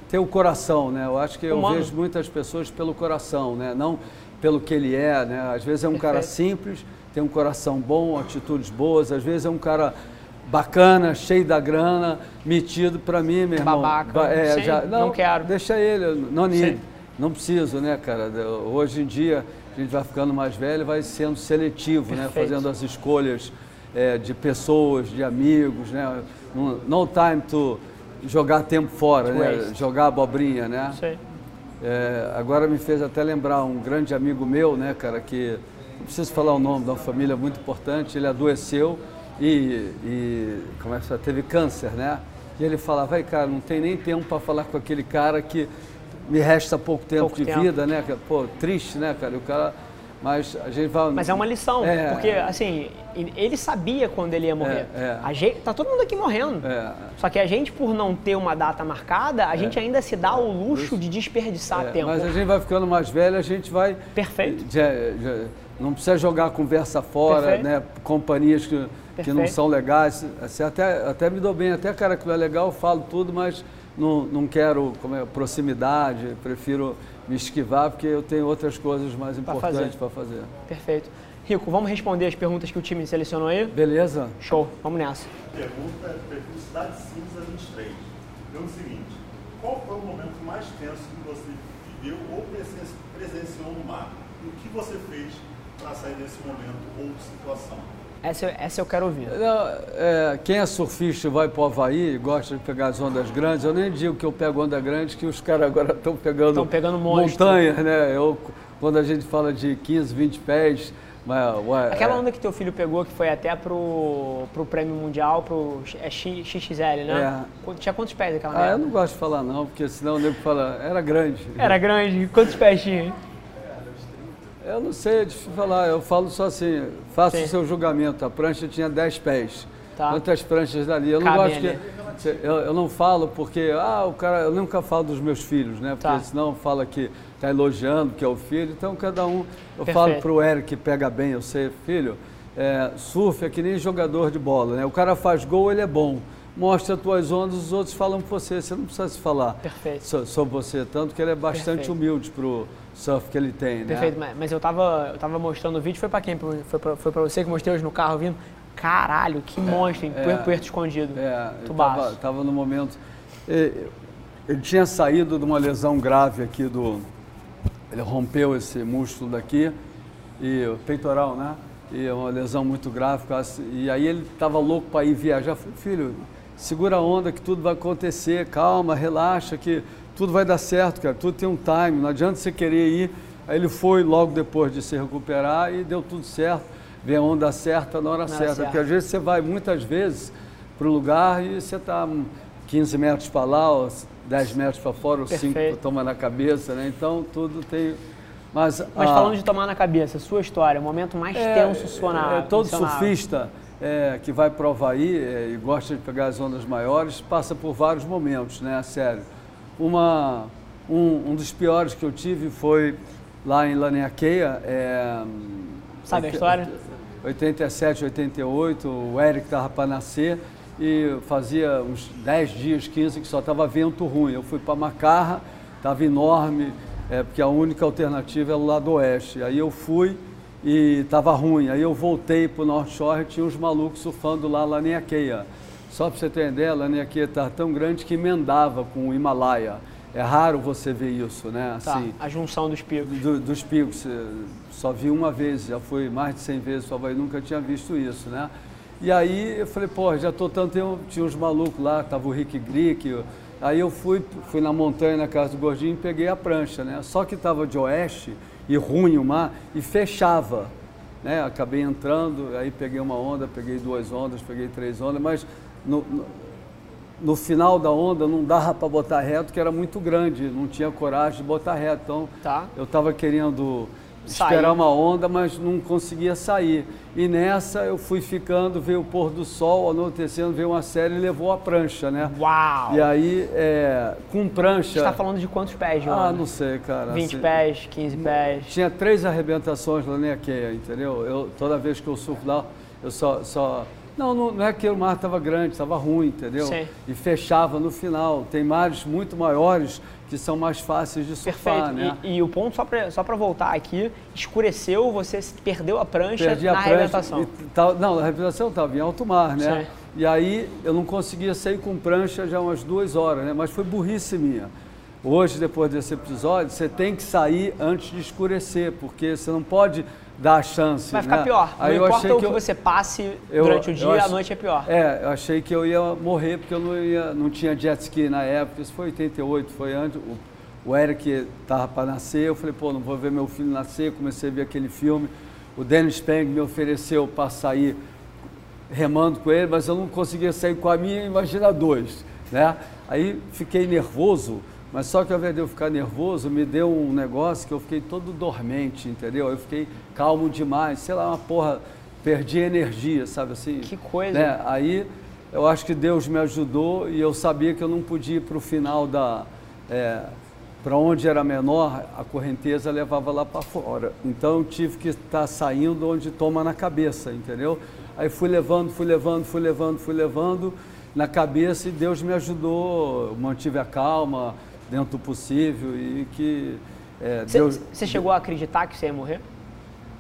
ter o coração, né? Eu acho que eu Humano. vejo muitas pessoas pelo coração, né? Não pelo que ele é, né? Às vezes é um Perfeito. cara simples, tem um coração bom, atitudes boas, às vezes é um cara bacana, cheio da grana, metido para mim, meu irmão. Babaca. É, Sim, já, não quero. Deixa ele, não need. Sim. Não preciso, né, cara? Hoje em dia a gente vai ficando mais velho, vai sendo seletivo, né? Perfeito. Fazendo as escolhas é, de pessoas, de amigos, né? No, no time to jogar tempo fora, né? waste. Jogar abobrinha, né? É, agora me fez até lembrar um grande amigo meu, né, cara, que não preciso falar o nome de uma família muito importante, ele adoeceu e, e é se teve câncer, né? E ele falava, vai cara, não tem nem tempo para falar com aquele cara que me resta pouco tempo Pouco de tempo. vida, né? Pô, triste, né, cara? O cara, mas a gente vai. Mas é uma lição, É. porque assim, ele sabia quando ele ia morrer. É, é. A gente, tá todo mundo aqui morrendo. É, Só que a gente, por não ter uma data marcada, a gente ainda se dá o luxo de desperdiçar é, tempo. mas a gente vai ficando mais velho, a gente vai Perfeito. Já- já- não precisa jogar a conversa fora, Perfeito. né? Companhias que, que não são legais. Assim, até, até me dou bem, até cara que não é legal, eu falo tudo, mas não, não quero como é, proximidade, prefiro me esquivar porque eu tenho outras coisas mais importantes fazer. para fazer. Perfeito. Rico, vamos responder as perguntas que o time selecionou aí? Beleza? Show, vamos nessa. Pergunta é perfil Cidade Cinza 23. Pergunta o seguinte: qual foi o momento mais tenso que você viveu ou presen- presenciou no mar? E o que você fez para sair desse momento ou situação? Essa, essa eu quero ouvir. É, quem é surfista e vai para o Havaí gosta de pegar as ondas grandes, eu nem digo que eu pego onda grande, que os caras agora estão pegando, Tão pegando montanhas, né? Eu, quando a gente fala de 15, 20 pés, mas, ué, Aquela é, onda que teu filho pegou, que foi até pro, pro prêmio mundial, pro é X- XXL, né? Qu- Tinha quantos pés aquela Ah, eu merda? não gosto de falar não, porque senão o nego fala, era grande. Era grande? Quantos pés tinha? Eu não sei, é difícil falar, eu falo só assim, faça o seu julgamento, a prancha tinha 10 pés. Tá. Quantas pranchas dali? Eu não Cabem gosto que. ali. Eu, eu não falo porque, ah, o cara, eu nunca falo dos meus filhos, né? Porque Tá. senão fala que está elogiando, que é o filho. Então cada um. Eu Perfeito. falo para o Eric que pega bem, eu sei, filho, é, surf é que nem jogador de bola, né? O cara faz gol, ele é bom. Mostra as tuas ondas, os outros falam por você. Você não precisa se falar so- sobre você, tanto que ele é bastante Perfeito. humilde pro surf que ele tem, né? Perfeito, mas, eu tava, eu tava mostrando o vídeo, foi pra quem? Foi pra, foi pra você que mostrei hoje no carro vindo? Caralho, que monstro, em é. Puerto, Puerto Escondido. É, Tubaço. tava, tava no momento. e- Ele tinha saído de uma lesão grave aqui do. Ele rompeu esse músculo daqui, e peitoral, né? E é uma lesão muito grave. E aí ele estava louco para ir viajar. Eu falei, filho, segura a onda que tudo vai acontecer, calma, relaxa, que tudo vai dar certo, cara. Tudo tem um time, não adianta você querer ir. Aí ele foi logo depois de se recuperar e deu tudo certo. Vem a onda certa na hora hora certa. Porque às vezes você vai muitas vezes para um lugar e você está 15 metros para lá, ou 10 metros para fora, ou 5 Perfeito. toma na cabeça, né? Então tudo tem. Mas, Mas ah, falando de tomar na cabeça, sua história, o momento mais tenso sua na é, todo seu na- surfista é, que vai para o Havaí é, e gosta de pegar as ondas maiores passa por vários momentos, né? Sério. Uma, um, um dos piores que eu tive foi lá em Laniakeia. É, Sabe a história? 87, 88, o Eric estava para nascer e fazia uns 10 dias, 15 que só estava vento ruim. Eu fui para Macarra, estava enorme, é, porque a única alternativa era o lado oeste. Aí eu fui e estava ruim. Aí eu voltei para o North Shore e tinha uns malucos surfando lá, lá em Akeia. Só para você ter ideia, lá em Akeia estava tão grande que emendava com o Himalaia. É raro você ver isso, né? Tá, Assim, a junção dos picos. do- dos picos, só vi uma vez, já fui mais de 100 vezes para Havaí, nunca tinha visto isso, né? E aí eu falei, pô, já tô tanto tempo, tinha uns malucos lá, tava o Rick Grick, aí eu fui, fui na montanha, na casa do Gordinho e peguei a prancha, né? Só que tava de oeste e ruim o mar e fechava, né? Acabei entrando, aí peguei uma onda, peguei duas ondas, peguei três ondas, mas no- no, no final da onda não dava para botar reto, que era muito grande, não tinha coragem de botar reto. Então Tá. eu estava querendo esperar uma onda, mas não conseguia sair. E nessa eu fui ficando, veio o pôr do sol, anoitecendo, veio uma série e levou a prancha, né? Uau! E aí, é, com prancha. Você tá falando de quantos pés, João? Ah, não sei, cara. 20 assim, pés, 15 pés. Tinha três arrebentações lá na Ikea, entendeu? Eu, toda vez que eu surfo lá, eu só. só não, não, não é que o mar estava grande, estava ruim, entendeu? Sim. E fechava no final. Tem mares muito maiores que são mais fáceis de surfar, Perfeito. né? E, e o ponto, só pra voltar aqui, escureceu, você perdeu a prancha Perdi na a prancha. arrebentação. e tal- não, a arrebentação estava em alto mar, né? Sim. E aí eu não conseguia sair com prancha já umas duas horas, né? Mas foi burrice minha. Hoje, depois desse episódio, você tem que sair antes de escurecer, porque você não pode dar a chance. Vai ficar né? pior. Aí não eu importa achei o que eu- você passe eu- durante o dia, ach- a noite é pior. É, eu achei que eu ia morrer porque eu não, ia, não tinha jet ski na época. Isso foi 88, foi antes. O, o Eric estava para nascer. Eu falei, pô, não vou ver meu filho nascer. Comecei a ver aquele filme. O Dennis Peng me ofereceu para sair remando com ele, mas eu não conseguia sair com a minha, imagina dois, né? Aí fiquei nervoso, mas só que ao invés de eu ficar nervoso, me deu um negócio que eu fiquei todo dormente, entendeu? Eu fiquei calmo demais, sei lá, uma porra, perdi energia, sabe assim? Que coisa. Né? Aí eu acho que Deus me ajudou e eu sabia que eu não podia ir para o final da. para onde era menor, a correnteza levava lá para fora. Então eu tive que estar saindo onde toma na cabeça, entendeu? Aí fui levando, fui levando, fui levando, fui levando na cabeça e Deus me ajudou, mantive a calma dentro do possível e que é, Você Deus. você chegou a acreditar que você ia morrer?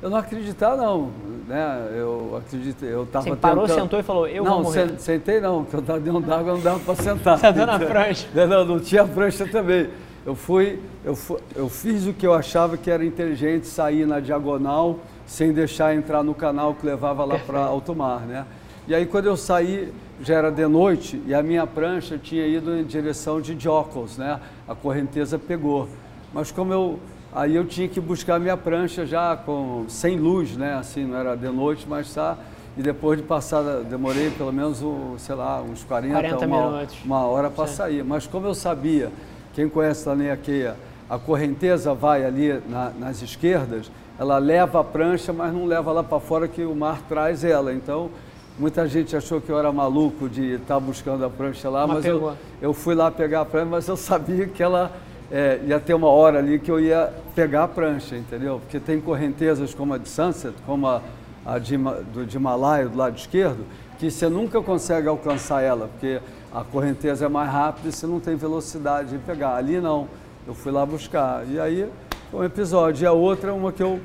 Eu não acreditar não, né? Eu acreditei, eu estava Você parou, tentando... sentou e falou, eu não, vou morrer. sen- sentei não, porque eu estava dentro d'água, não dava para sentar. Sentou na [laughs] prancha. Não, não, não tinha prancha também. Eu fui, eu, fu- eu fiz o que eu achava que era inteligente, sair na diagonal, sem deixar entrar no canal que levava lá para [laughs] alto mar, né? E aí quando eu saí, já era de noite e a minha prancha tinha ido em direção de Jocos, né? A correnteza pegou. Mas como eu aí eu tinha que buscar minha prancha já com sem luz, né? Assim, não era de noite, mas tá. E depois de passar, demorei pelo menos, um, sei lá, uns 40, 40 uma, minutos. uma hora para sair. Mas como eu sabia, quem conhece Laneaqueia, a correnteza vai ali na- nas esquerdas, ela leva a prancha, mas não leva lá para fora que o mar traz ela. Então, muita gente achou que eu era maluco de estar buscando a prancha lá, Mas mas eu, eu fui lá pegar a prancha, mas eu [laughs] sabia que ela é, ia ter uma hora ali que eu ia pegar a prancha, entendeu? Porque tem correntezas como a de Sunset, como a, a de, do, de Himalaia, do lado esquerdo, que você nunca consegue alcançar ela, porque a correnteza é mais rápida e você não tem velocidade de pegar. Ali não, eu fui lá buscar. E aí, foi um episódio. E a outra é uma que eu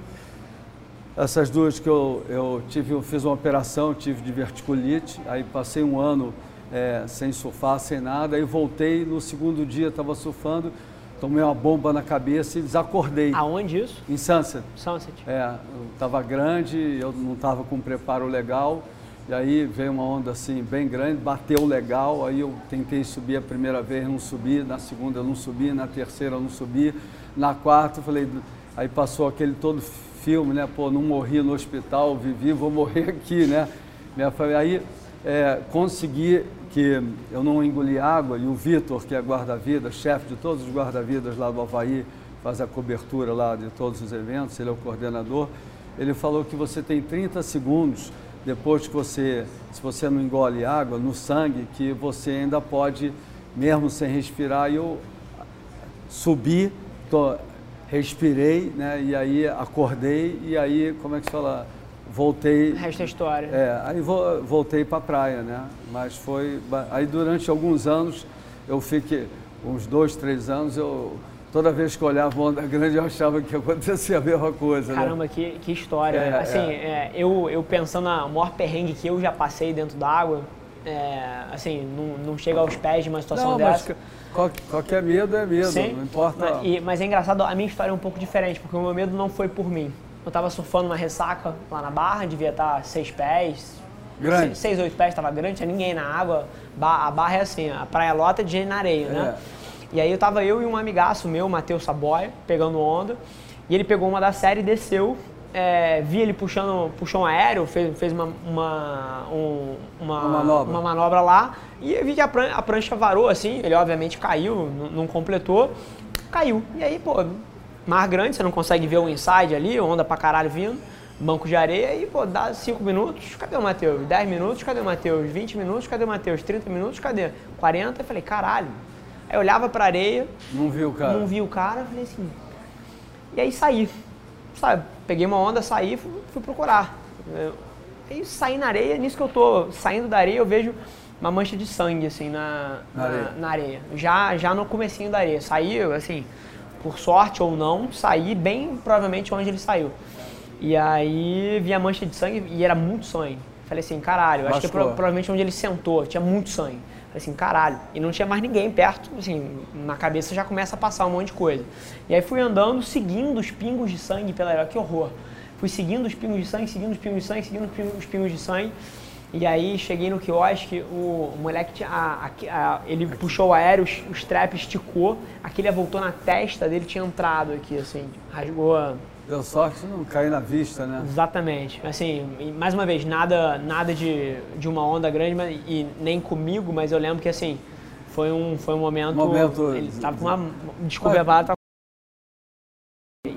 essas duas que eu, eu tive, eu fiz uma operação, tive diverticulite, aí passei um ano eh, sem surfar, sem nada, aí voltei, no segundo dia estava surfando, tomei uma bomba na cabeça e desacordei. Aonde isso? Em Sunset. Sunset. É, estava grande, eu não estava com preparo legal, e aí veio uma onda assim bem grande, bateu legal, aí eu tentei subir a primeira vez, não subi, na segunda eu não subi, na terceira eu não subi, na quarta eu falei, aí passou aquele todo filme, né, pô, não morri no hospital, vivi, vou morrer aqui, né, minha família, aí é, consegui que eu não engoli água e o Vitor, que é guarda-vidas, chefe de todos os guarda-vidas lá do Havaí, faz a cobertura lá de todos os eventos, ele é o coordenador, ele falou que você tem 30 segundos depois que você, se você não engole água no sangue, que você ainda pode, mesmo sem respirar, eu subi, respirei, né, e aí acordei, e aí, como é que se fala, voltei O resto é história. é, aí vo- voltei para a praia, né? Mas foi. Aí durante alguns anos, eu fiquei, uns dois, três anos, eu. Toda vez que eu olhava uma onda [laughs] grande, eu achava que acontecia a mesma coisa. né? Caramba, que, que história. É, assim, é. é, eu, eu pensando na maior perrengue que eu já passei dentro d'água, é, assim, não, não chega aos pés de uma situação Não, mas dessa. que- qual- qualquer medo é medo, Sim. não importa. Mas, e- mas é engraçado, a minha história é um pouco diferente, porque o meu medo não foi por mim. Eu tava surfando uma ressaca lá na barra, devia estar seis pés. Grande. Seis, seis, oito pés, tava grande, tinha ninguém na água. Ba- A barra é assim, a praia lota de gente na areia, né? É. E aí eu tava eu e um amigaço meu, Matheus Saboia, pegando onda. E ele pegou uma da série e desceu. É, vi ele puxando, puxou um aéreo, fez, fez uma, uma, um- uma, Uma manobra. uma manobra lá. E eu vi que a prancha, a prancha varou assim, ele obviamente caiu, não completou, caiu. E aí, pô, mar grande, você não consegue ver o inside ali, onda pra caralho vindo, banco de areia, e pô, dá 5 minutos, cadê o Matheus? 10 minutos, cadê o Matheus? 20 minutos, cadê o Matheus? 30 minutos, cadê? 40, eu falei, caralho. Aí eu olhava pra areia, Não viu, cara? não vi o cara, falei assim. E aí saí. Sabe, peguei uma onda, saí, fui, fui procurar. Aí saí na areia, nisso que eu tô saindo da areia, eu vejo uma mancha de sangue, assim, na, Na areia. na areia. Já, já no comecinho da areia. Saí, assim, por sorte ou não, saí bem provavelmente onde ele saiu. E aí vi a mancha de sangue e era muito sangue. Falei assim, caralho, acho que pro, provavelmente onde ele sentou tinha muito sangue. Assim, caralho. E não tinha mais ninguém perto, assim, na cabeça já começa a passar um monte de coisa. E aí fui andando, seguindo os pingos de sangue pela. Que horror! Fui seguindo os pingos de sangue, seguindo os pingos de sangue, seguindo os pingos de sangue. E aí cheguei no quiosque, o, moleque, a, a, a, ele puxou o aéreo, o strap esticou, aquele voltou na testa dele, tinha entrado aqui, assim, rasgou. Deu sorte não cair na vista, né? Exatamente. Assim, mais uma vez, nada, nada de, de uma onda grande mas, e nem comigo, mas eu lembro que, assim, foi um, foi um momento... momento ele estava com uma... Descoberta,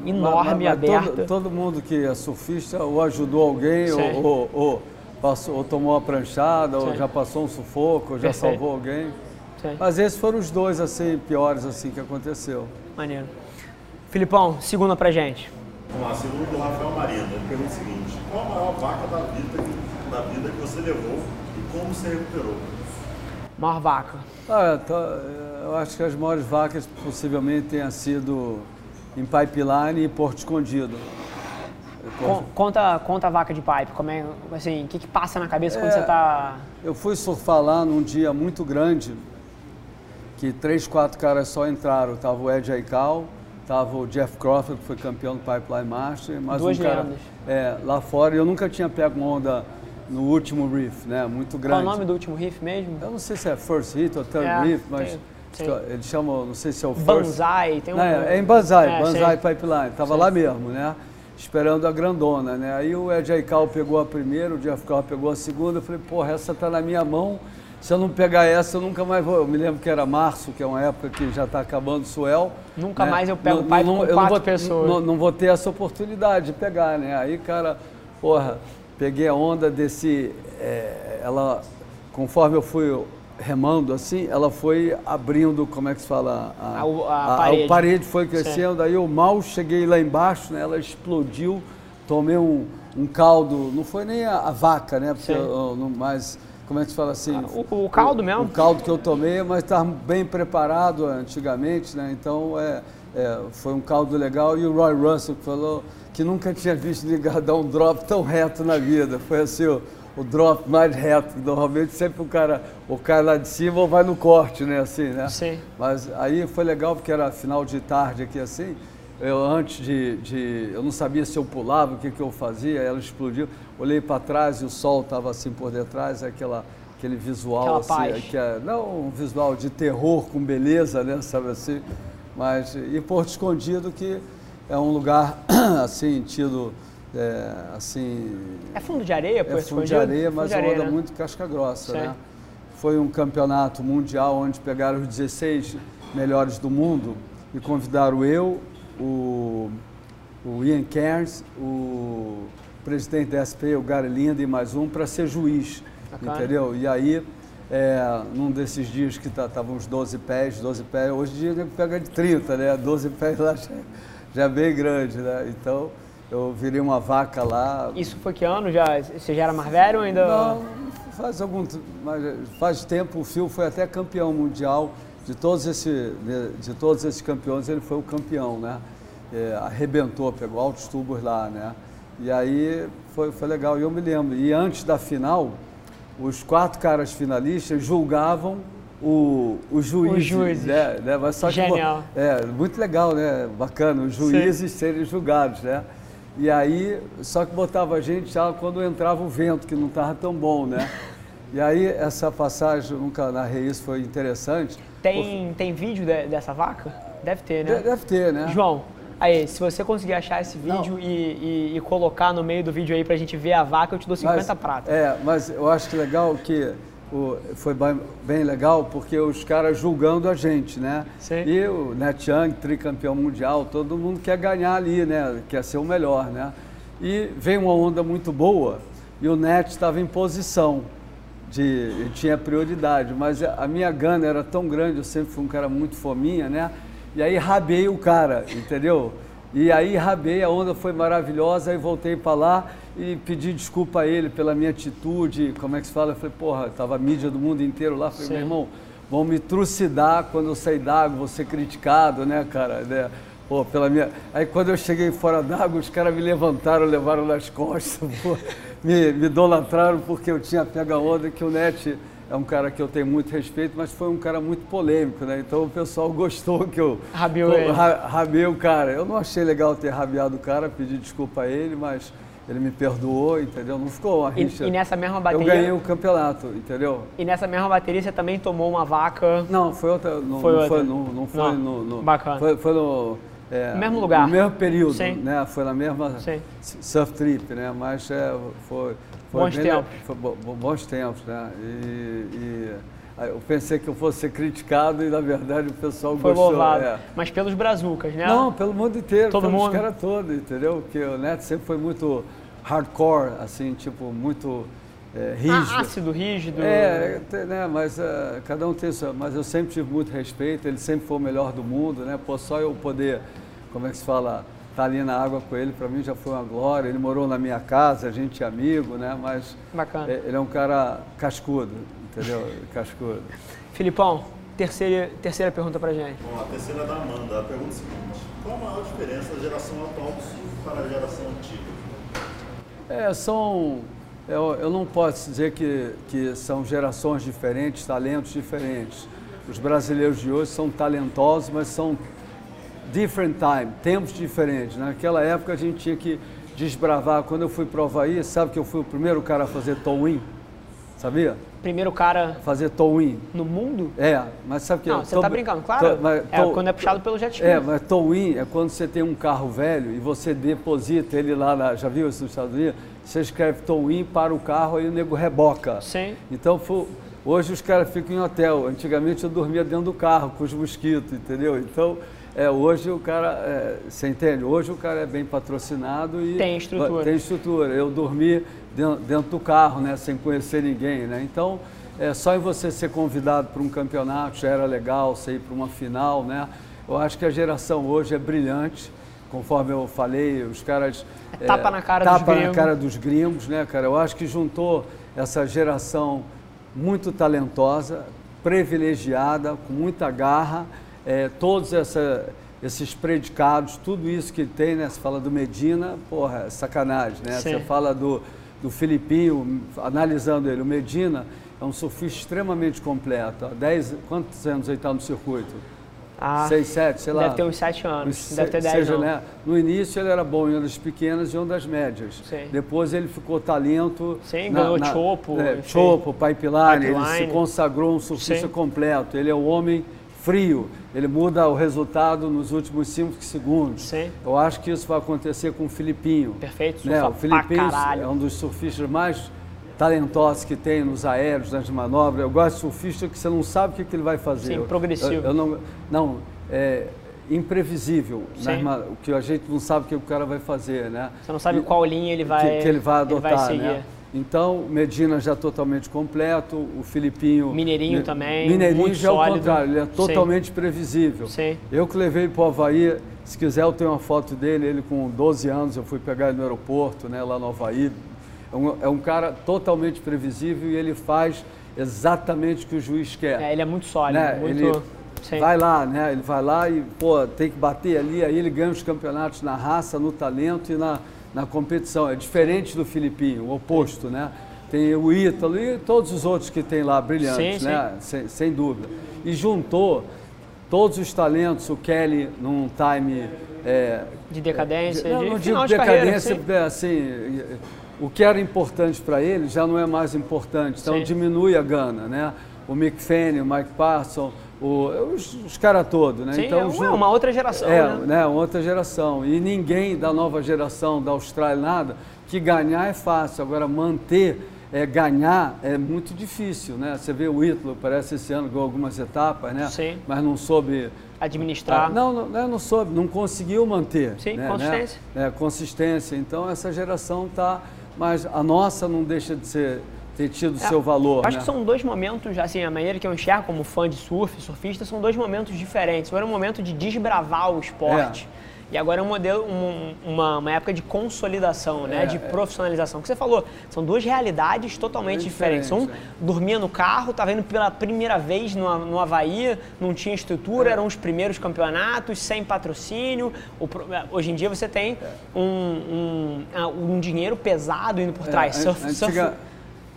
enorme, mas, mas aberta. Todo, todo, mundo que é surfista ou ajudou alguém ou, ou, ou passou, ou tomou uma pranchada, Sim. ou já passou um sufoco, ou já Perfeito. salvou alguém. Sim. Mas esses foram os dois assim piores assim que aconteceu. Maneiro. Filipão, segunda pra gente. Vamos lá, segundo do Rafael Marina, ele pergunta o seguinte, qual a maior vaca da vida, da vida que você levou e como você recuperou? Maior vaca? Ah, eu acho que as maiores vacas possivelmente tenham sido em Pipeline e Porto Escondido. Conta, conta a vaca de pipe, como é, assim, o que, que passa na cabeça quando é, você está... Eu fui surfar lá num dia muito grande, que três, quatro caras só entraram. Tava o Ed Aikau, tava o Jeff Crawford, que foi campeão do Pipeline Master, mais Duas um cara é, lá fora. Eu nunca tinha pego onda no último reef, né? Muito grande. Qual o nome do último reef mesmo? Eu não sei se é First Hit ou Third é, Reef, mas... Tem, Eles chamam, não sei se é o First... Banzai, tem um... Não, é, é em Banzai, é, Banzai Pipeline. Tava lá mesmo, né? esperando a grandona, né? Aí o Ed Aikau pegou a primeira, o Jeff Carl pegou a segunda, eu falei, porra, essa tá na minha mão, se eu não pegar essa, eu nunca mais vou. Eu me lembro que era março, que é uma época que já está acabando o Suel. Nunca né? mais eu pego o pai com quatro não vou, pessoas. Não, não, vou ter essa oportunidade de pegar, né? Aí, cara, porra, peguei a onda desse... É, ela, conforme eu fui remando assim, ela foi abrindo, como é que se fala? A, a, a, parede. a parede. foi crescendo, aí eu mal cheguei lá embaixo, né, ela explodiu, tomei um, um caldo, não foi nem a, vaca, né? Porque eu, não, mas, como é que se fala assim? Ah, o, o, caldo o, mesmo? O caldo que eu tomei, mas estava bem preparado antigamente, né? Então é, é, foi um caldo legal. E o Roy Russell falou que nunca tinha visto ninguém dar um drop tão reto na vida. Foi assim, o drop mais reto. Normalmente sempre o cara ou cai lá de cima ou vai no corte, né? Assim, né? Sim. Mas aí foi legal porque era final de tarde aqui assim. Eu antes de, de eu não sabia se eu pulava, o que, que eu fazia, ela explodiu. Olhei para trás e o sol estava assim por detrás, aquela aquele visual Aquela assim, que é, não um visual de terror com beleza, né, sabe assim? Mas e Porto Escondido que é um lugar [clears throat] assim tido é, assim. É fundo de areia, pô? É fundo de areia, mas é onda né? muito casca grossa, Sim. né? Foi um campeonato mundial onde pegaram os 16 melhores do mundo e convidaram eu, o, o Ian Cairns, o presidente da SP, o Gary Linda e mais um, para ser juiz, Bacana. entendeu? E aí, é, num desses dias que estavam tá, uns 12 pés, 12 pés, hoje em dia pega de 30, né? 12 pés lá já, já é bem grande, né? Então, eu virei uma vaca lá. Isso foi que ano? Já, você já era mais velho ou ainda? Não, faz algum faz tempo. O Phil foi até campeão mundial de todos, esse, de todos esses campeões. Ele foi o campeão, né? É, arrebentou, pegou altos tubos lá, né? E aí foi, foi legal. E eu me lembro. E antes da final, os quatro caras finalistas julgavam o, os juízes. Os juízes. Né? né? Mas só Genial. É, muito legal, né? Bacana, os juízes Sim. serem julgados, né? E aí, só que botava a gente já quando entrava o vento, que não estava tão bom, né? E aí, essa passagem, nunca narrei isso, foi interessante. Tem, tem vídeo de, dessa vaca? Deve ter, né? Deve ter, né? João, aí, se você conseguir achar esse vídeo e, e, e, colocar no meio do vídeo aí pra gente ver a vaca, eu te dou 50 mas, pratas. É, mas eu acho que legal que o, foi bem, bem, legal porque os caras julgando a gente, né? Sim. E o Net Young, tricampeão mundial, todo mundo quer ganhar ali, né? Quer ser o melhor, né? E veio uma onda muito boa e o Net estava em posição de tinha prioridade, mas a minha gana era tão grande, eu sempre fui um cara muito fominha, né? E aí rabei o cara, entendeu? E aí rabei, a onda foi maravilhosa, aí voltei para lá e pedi desculpa a ele pela minha atitude, como é que se fala? Eu falei, porra, tava a mídia do mundo inteiro lá, falei, Sim. meu irmão, vão me trucidar quando eu sair d'água, vou ser criticado, né, cara? Né? Pô, pela minha... Aí quando eu cheguei fora d'água, os caras me levantaram, levaram nas costas, [laughs] pô. me, me idolatraram porque eu tinha pega onda que o Net é um cara que eu tenho muito respeito, mas foi um cara muito polêmico, né? Então o pessoal [laughs] gostou que eu Rabiou ele. ra, rabei o cara. Eu não achei legal ter rabiado o cara, pedi desculpa a ele, mas ele me perdoou, entendeu? Não ficou uma rixa. E, e nessa mesma bateria. Eu ganhei o campeonato, entendeu? E nessa mesma bateria você também tomou uma vaca. Não, foi outra. Não Foi não outra. foi, não, não foi no, no- bacana. Foi, foi no. é, No mesmo lugar. No mesmo período, Sim. né? Foi na mesma Sim. surf trip, né? Mas é, foi, foi Bons bem- tempos. Foi bo- bo- bons tempos, né? E, e, eu pensei que eu fosse ser criticado e na verdade o pessoal Foi gostou. louvado. é. Mas pelos brazucas, né? Não, pelo mundo inteiro, Todo pelos mundo. caras todos, entendeu? Porque o Neto sempre foi muito hardcore, assim, tipo, muito é, rígido. Ah, ácido, rígido. É, né, mas ah, cada um tem isso. Mas eu sempre tive muito respeito, ele sempre foi o melhor do mundo, né? Pô, só eu poder, como é que se fala, estar ali na água com ele, para mim já foi uma glória. Ele morou na minha casa, a gente é amigo, né? Mas Bacana. é, ele é um cara cascudo, entendeu? [laughs] Cascudo. Filipão, terceira, terceira pergunta pra gente. Bom, a terceira é da Amanda. A pergunta é a seguinte: qual a maior diferença da geração atual do surf para a geração antiga? É, são. Eu, eu não posso dizer que, que são gerações diferentes, talentos diferentes. Os brasileiros de hoje são talentosos, mas são different time, tempos diferentes. Naquela época a gente tinha que desbravar. Quando eu fui para o Havaí, sabe que eu fui o primeiro cara a fazer tow-in? Sabia? Primeiro cara Fazer tow-in. no mundo? É, mas sabe que Não, você tow- tá brincando, claro. mas é quando é puxado pelo jet ski. é, mas tow-in é quando você tem um carro velho e você deposita ele lá, na, já viu isso nos Estados Unidos? Você escreve tow-in para o carro aí o nego reboca. Sim. Então, fo- hoje os caras ficam em hotel. Antigamente eu dormia dentro do carro com os mosquitos, entendeu? Então, é, hoje o cara, é, você entende? Hoje o cara é bem patrocinado e... Tem estrutura. Tem estrutura. Eu dormi dentro, dentro do carro, né, sem conhecer ninguém, né? Então, é, só em você ser convidado para um campeonato já era legal, você ir para uma final, né? Eu acho que a geração hoje é brilhante, conforme eu falei, os caras... É tapa na cara dos tapa na gringos. cara dos gringos, né, cara? Eu acho que juntou essa geração muito talentosa, privilegiada, com muita garra, é, todos essa, esses predicados, tudo isso que tem, né? Você fala do Medina, porra, é sacanagem, né? Sim. Você fala do, do Filipinho, analisando ele, o Medina é um surfista extremamente completo. Há 10, quantos anos ele está no circuito? Ah, 6, 7, sei lá. Deve ter uns 7 anos. Deve ter 10 seja, né, No início ele era bom em ondas pequenas e ondas médias. Sim. Depois ele ficou talento. Sim, ganhou chopo, É, chopo, pipeline, ele se Pipeline. consagrou um surfista Sim. completo. Ele é o homem frio. Ele muda o resultado nos últimos 5 segundos. Sim. Eu acho que isso vai acontecer com o Filipinho. Perfeito, Né? O Filipinho é um dos surfistas mais talentosos que tem nos aéreos, nas manobras. Eu gosto de surfista que você não sabe o que, que ele vai fazer. Sim, progressivo. Eu, eu não, não, é imprevisível. ma- O que a gente não sabe o que o cara vai fazer, né? Você não sabe E- qual linha ele vai, que, que ele vai ele adotar, vai seguir. né? Então, Medina já totalmente completo, o Filipinho... Mineirinho também, Mineirinho já é o sólido. contrário, ele é Sim. totalmente previsível. Sim. Eu que levei para o Havaí, se quiser eu tenho uma foto dele, ele com 12 anos, eu fui pegar ele no aeroporto, né, lá no Havaí. É um, é um cara totalmente previsível e ele faz exatamente o que o juiz quer. É, ele é muito sólido, né? muito... Ele Sim. vai lá, né? Ele vai lá e, pô, tem que bater ali, aí ele ganha os campeonatos na raça, no talento e na, na competição. É diferente do Filipinho, o oposto, né? Tem o Ítalo e todos os outros que tem lá, brilhantes, Sim, né? Sem, sem dúvida. E juntou todos os talentos, o Kelly num time... é, De decadência, não, de não digo de carreira, decadência, é, assim, o que era importante para ele já não é mais importante, então Sim. diminui a gana, né? O Mick Fanning, o Mike Parson, o- os, os caras todos, né? Sim, então, é uma, outra geração, é, né? né? Outra geração. E ninguém da nova geração da Austrália, nada, que ganhar é fácil. Agora, manter, é, ganhar é muito difícil, né? Você vê o Ítalo, parece esse ano ganhou algumas etapas, né? Sim. Mas não soube Administrar. ah, não, não, né, não soube, não conseguiu manter. Sim, né, consistência. Né, É, consistência. Então essa geração está. Mas a nossa não deixa de ser, ter tido É, seu valor. Acho né? que são dois momentos, assim, a maneira que eu enxergo como fã de surf, surfista, são dois momentos diferentes. Um era um momento de desbravar o esporte. e agora é um modelo, um, uma, uma, época de consolidação, né? É, de é. profissionalização. O que você falou, são duas realidades totalmente é diferentes. Um dormia no carro, estava indo pela primeira vez no, no Havaí, não tinha estrutura, é. eram os primeiros campeonatos, sem patrocínio. O, hoje em dia você tem um, um, ah, um dinheiro pesado indo por trás. Surf, antiga, surf,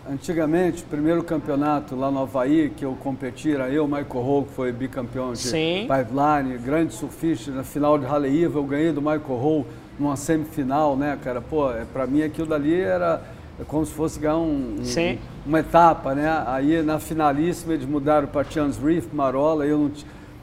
Antigamente, o primeiro campeonato lá no Havaí, que eu competi, era eu, Michael Hall, que foi bicampeão de Sim. pipeline, grande surfista, na final de Haleiva, eu ganhei do Michael Hall numa semifinal, né, cara? Pô, é, pra mim aquilo dali era como se fosse ganhar um, um, uma etapa, né? Aí na finalíssima eles mudaram para Chance Reef, Marola, eu não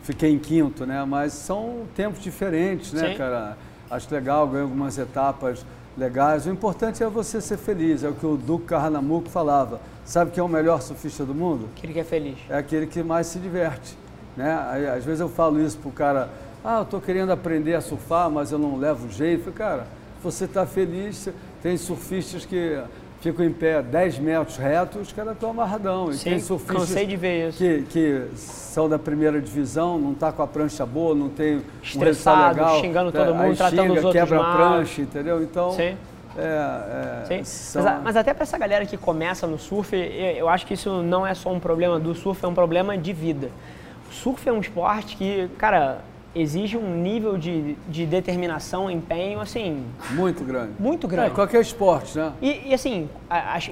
fiquei em quinto, né? Mas são tempos diferentes, né, Sim. cara? Acho legal, ganhei algumas etapas legais. O importante é você ser feliz, é o que o Duque Carranamuco falava. Sabe quem é o melhor surfista do mundo? Aquele que é feliz. É aquele que mais se diverte. Né? Às vezes eu falo isso pro cara, ah, eu estou querendo aprender a surfar, mas eu não levo jeito. Cara, você está feliz, tem surfistas que ficam em pé 10 metros retos, os caras estão amarradão. E Sim, tem surfistas cansei de ver isso. Que, que são da primeira divisão, não está com a prancha boa, não tem Estressado, um legal, xingando todo mundo, aí tratando xinga, os outros quebra mal. a prancha, entendeu? Então, Sim. É, é, são... mas, mas, até para essa galera que começa no surf, eu acho que isso não é só um problema do surf, é um problema de vida. O surf é um esporte que, cara, exige um nível de, de determinação, empenho, assim... Muito grande. Muito grande. É, qualquer esporte, né? E, e assim, acho,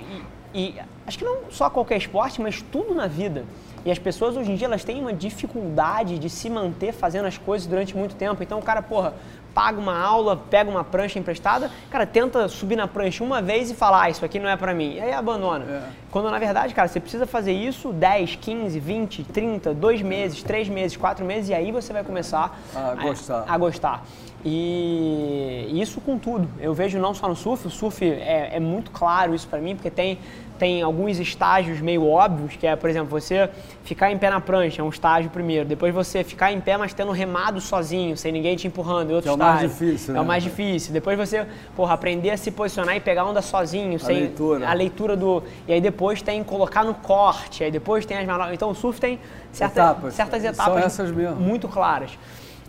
e, e, acho que não só qualquer esporte, mas tudo na vida. E as pessoas hoje em dia elas têm uma dificuldade de se manter fazendo as coisas durante muito tempo. Então o cara, porra, paga uma aula, pega uma prancha emprestada, cara, tenta subir na prancha uma vez e falar, ah, isso aqui não é para mim. E aí abandona. É. Quando na verdade, cara, você precisa fazer isso 10, 15, 20, 30, 2 meses, 3 meses, 4 meses e aí você vai começar a gostar. A, a gostar. E isso com tudo. Eu vejo não só no surf, o surf é, é muito claro isso para mim, porque tem tem alguns estágios meio óbvios, que é, por exemplo, você ficar em pé na prancha, é um estágio primeiro. Depois você ficar em pé, mas tendo remado sozinho, sem ninguém te empurrando, é outro é estágio. É o mais difícil, né? É o mais difícil. Depois você, porra, aprender a se posicionar e pegar onda sozinho, a sem leitura. a leitura do... E aí depois tem colocar no corte, aí depois tem as manobras. Então o surf tem certa, etapas. certas etapas São essas mesmo. muito claras.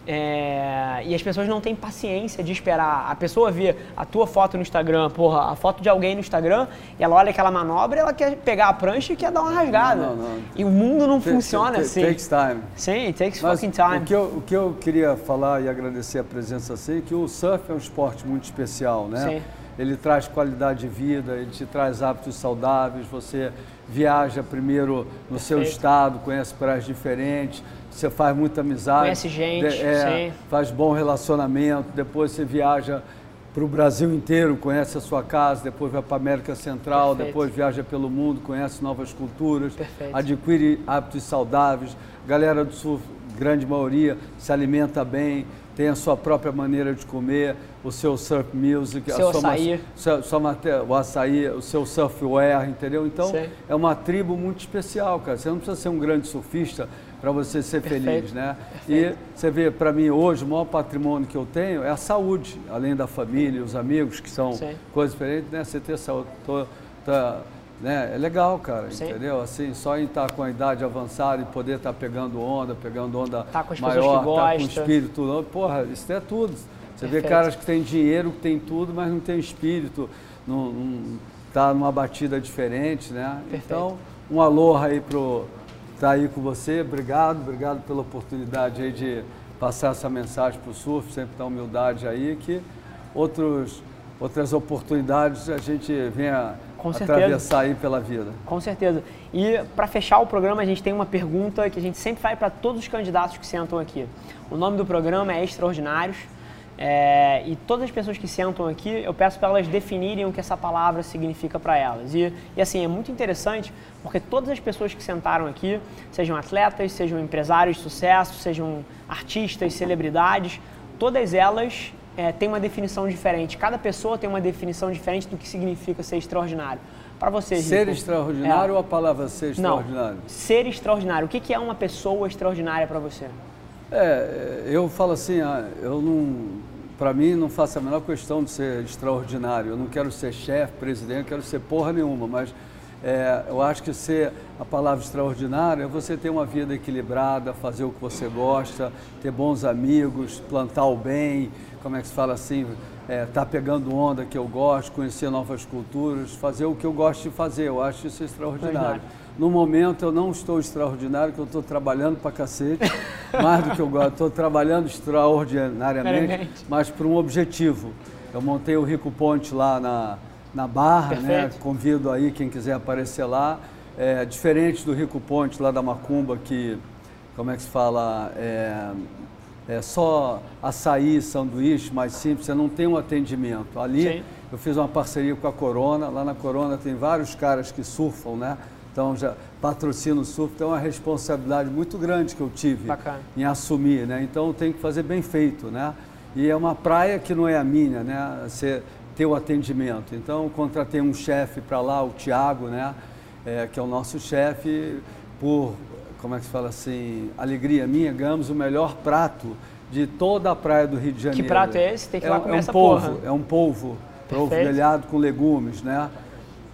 É, e as pessoas não têm paciência de esperar. A pessoa vê a tua foto no Instagram, porra, a foto de alguém no Instagram, e ela olha aquela manobra, ela quer pegar a prancha e quer dar uma rasgada. Não, não, não. E o mundo não funciona assim. Takes time. Sim, it takes Mas fucking time. O que, eu, o que eu queria falar e agradecer a presença assim, é que o surf é um esporte muito especial, né? Sim. Ele traz qualidade de vida, ele te traz hábitos saudáveis, você viaja primeiro no Perfeito. seu estado, conhece praias diferentes, você faz muita amizade. Conhece gente, é, faz bom relacionamento, depois você viaja para o Brasil inteiro, conhece a sua casa, depois vai para a América Central, Perfeito. depois viaja pelo mundo, conhece novas culturas, Perfeito. adquire hábitos saudáveis. Galera do Sul, grande maioria, se alimenta bem, tem a sua própria maneira de comer, o seu surf music, seu a sua, açaí. Sua, sua, o açaí, o seu surfwear, entendeu? Então, Sim. é uma tribo muito especial, cara. Você não precisa ser um grande surfista para você ser Perfeito. feliz, né? Perfeito. E você vê, para mim hoje, o maior patrimônio que eu tenho é a saúde, além da família, os amigos, que são Sim. coisas diferentes, né? Você ter saúde, tô, tá, né? É legal, cara, Sim. entendeu? Assim, só em estar com a idade avançada e poder estar pegando onda, pegando onda tá com as maior, que tá com espírito, porra, isso é tudo. Você Perfeito. vê caras que têm dinheiro, que têm tudo, mas não tem espírito, não, não tá numa batida diferente, né? Perfeito. Então, um aloha aí pro estar aí com você. Obrigado, obrigado pela oportunidade aí de passar essa mensagem para o surf, sempre da humildade aí, que outros, outras oportunidades a gente venha Com atravessar certeza. aí pela vida. Com certeza. E para fechar o programa, a gente tem uma pergunta que a gente sempre faz para todos os candidatos que sentam aqui. O nome do programa é Extraordinários. É, e todas as pessoas que sentam aqui, eu peço para elas definirem o que essa palavra significa para elas. E, e assim, é muito interessante porque todas as pessoas que sentaram aqui, sejam atletas, sejam empresários de sucesso, sejam artistas, celebridades, todas elas é, têm uma definição diferente. Cada pessoa tem uma definição diferente do que significa ser extraordinário. Para você, Ser Rico, extraordinário é. ou a palavra ser extraordinário? Não, ser extraordinário. O que que é uma pessoa extraordinária para você? É, eu falo assim, ah, eu não, para mim não faço a menor questão de ser extraordinário. Eu não quero ser chefe, presidente, eu quero ser porra nenhuma, mas É, eu acho que ser a palavra extraordinária é você ter uma vida equilibrada, fazer o que você gosta, ter bons amigos, plantar o bem, como é que se fala assim, é, tá pegando onda que eu gosto, conhecer novas culturas, fazer o que eu gosto de fazer. Eu acho isso extraordinário. No momento eu não estou extraordinário, que eu estou trabalhando para cacete, [laughs] mais do que eu gosto. Estou trabalhando extraordinariamente, mas por um objetivo. Eu montei o Rico Ponte lá na, na Barra, né? Convido aí quem quiser aparecer lá. É, diferente do Rico Ponte lá da Macumba, que, como é que se fala, é, é só açaí, sanduíche, mais simples, você não tem um atendimento. Ali Sim. eu fiz uma parceria com a Corona, lá na Corona tem vários caras que surfam, né? Então já patrocino o surf, então é uma responsabilidade muito grande que eu tive Bacana. em assumir, né? Então tem que fazer bem feito, né? E é uma praia que não é a minha, né? Você ter o atendimento. Então contratei um chefe para lá, o Tiago, né? É, que é o nosso chefe, por, como é que se fala assim, alegria minha, ganhamos o melhor prato de toda a praia do Rio de Janeiro. Que prato é esse? Tem que ir lá comer é um essa polvo, porra. É um polvo, polvo grelhado com legumes, né?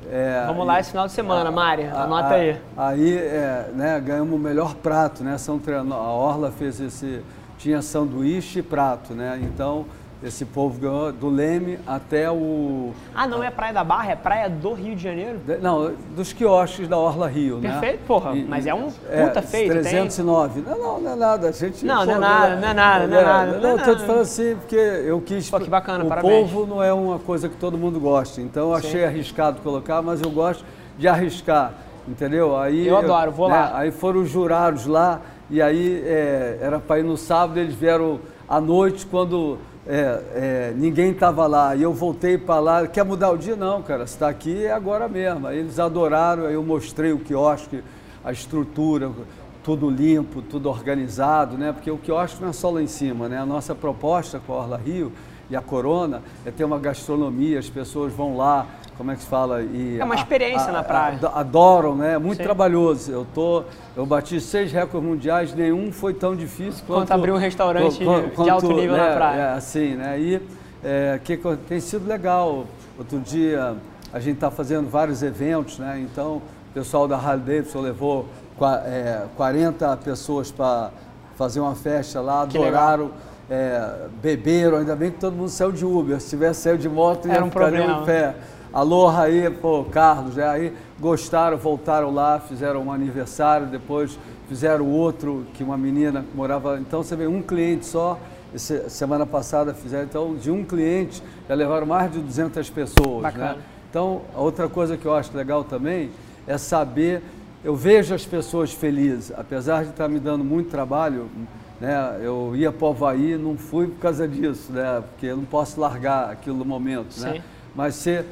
É, Vamos lá esse final de semana, a, Mari, anota a, aí. Aí, é, né, ganhamos o melhor prato, né? São, a Orla fez esse, tinha sanduíche e prato, né? Então, esse povo ganhou do Leme até o. Ah, não é Praia da Barra, é Praia do Rio de Janeiro? Não, dos quiosques da Orla Rio, Perfeito, né? Perfeito, porra. E, mas é um é, puta é, feito, 309. Tem? Não, não, não é nada. A gente, não, não é nada, não é nada, não é nada. Não, estou te falando assim, porque eu quis. Pô, que bacana, o parabéns. povo não é uma coisa que todo mundo gosta. Então eu achei Sim. arriscado colocar, mas eu gosto de arriscar, entendeu? Aí, eu, eu adoro, vou né, lá. Aí foram os jurados lá, e aí é, era para ir no sábado, eles vieram à noite, quando é, é, ninguém estava lá. E eu voltei para lá, quer mudar o dia? Não, cara, está aqui é agora mesmo. Aí eles adoraram, aí eu mostrei o quiosque, a estrutura, tudo limpo, tudo organizado, né? Porque o quiosque não é só lá em cima, né? A nossa proposta com a Orla Rio e a Corona é ter uma gastronomia, as pessoas vão lá, como é que se fala? E é uma experiência a, a, na praia. adoram, né? É muito Sim. trabalhoso. Eu tô, eu bati seis recordes mundiais, nenhum foi tão difícil quanto, quanto abrir um restaurante quanto, de alto nível né, na praia. É, assim, né? E é, que tem sido legal. Outro dia a gente está fazendo vários eventos, né? Então o pessoal da Harley Davidson levou é, 40 pessoas para fazer uma festa lá, adoraram. É, beberam, ainda bem que todo mundo saiu de Uber. Se tivesse saído de moto, ia Era um ficar problema. em pé. Aloha aí, pô, Carlos, né? aí gostaram, voltaram lá, fizeram um aniversário, depois fizeram outro, que uma menina morava. Então você vê um cliente só, esse, semana passada fizeram, então de um cliente já levaram mais de 200 pessoas. Né? Então, a outra coisa que eu acho legal também é saber, eu vejo as pessoas felizes, apesar de estar me dando muito trabalho, né? Eu ia para o Havaí, não fui por causa disso, né? Porque eu não posso largar aquilo no momento, né? Mas ser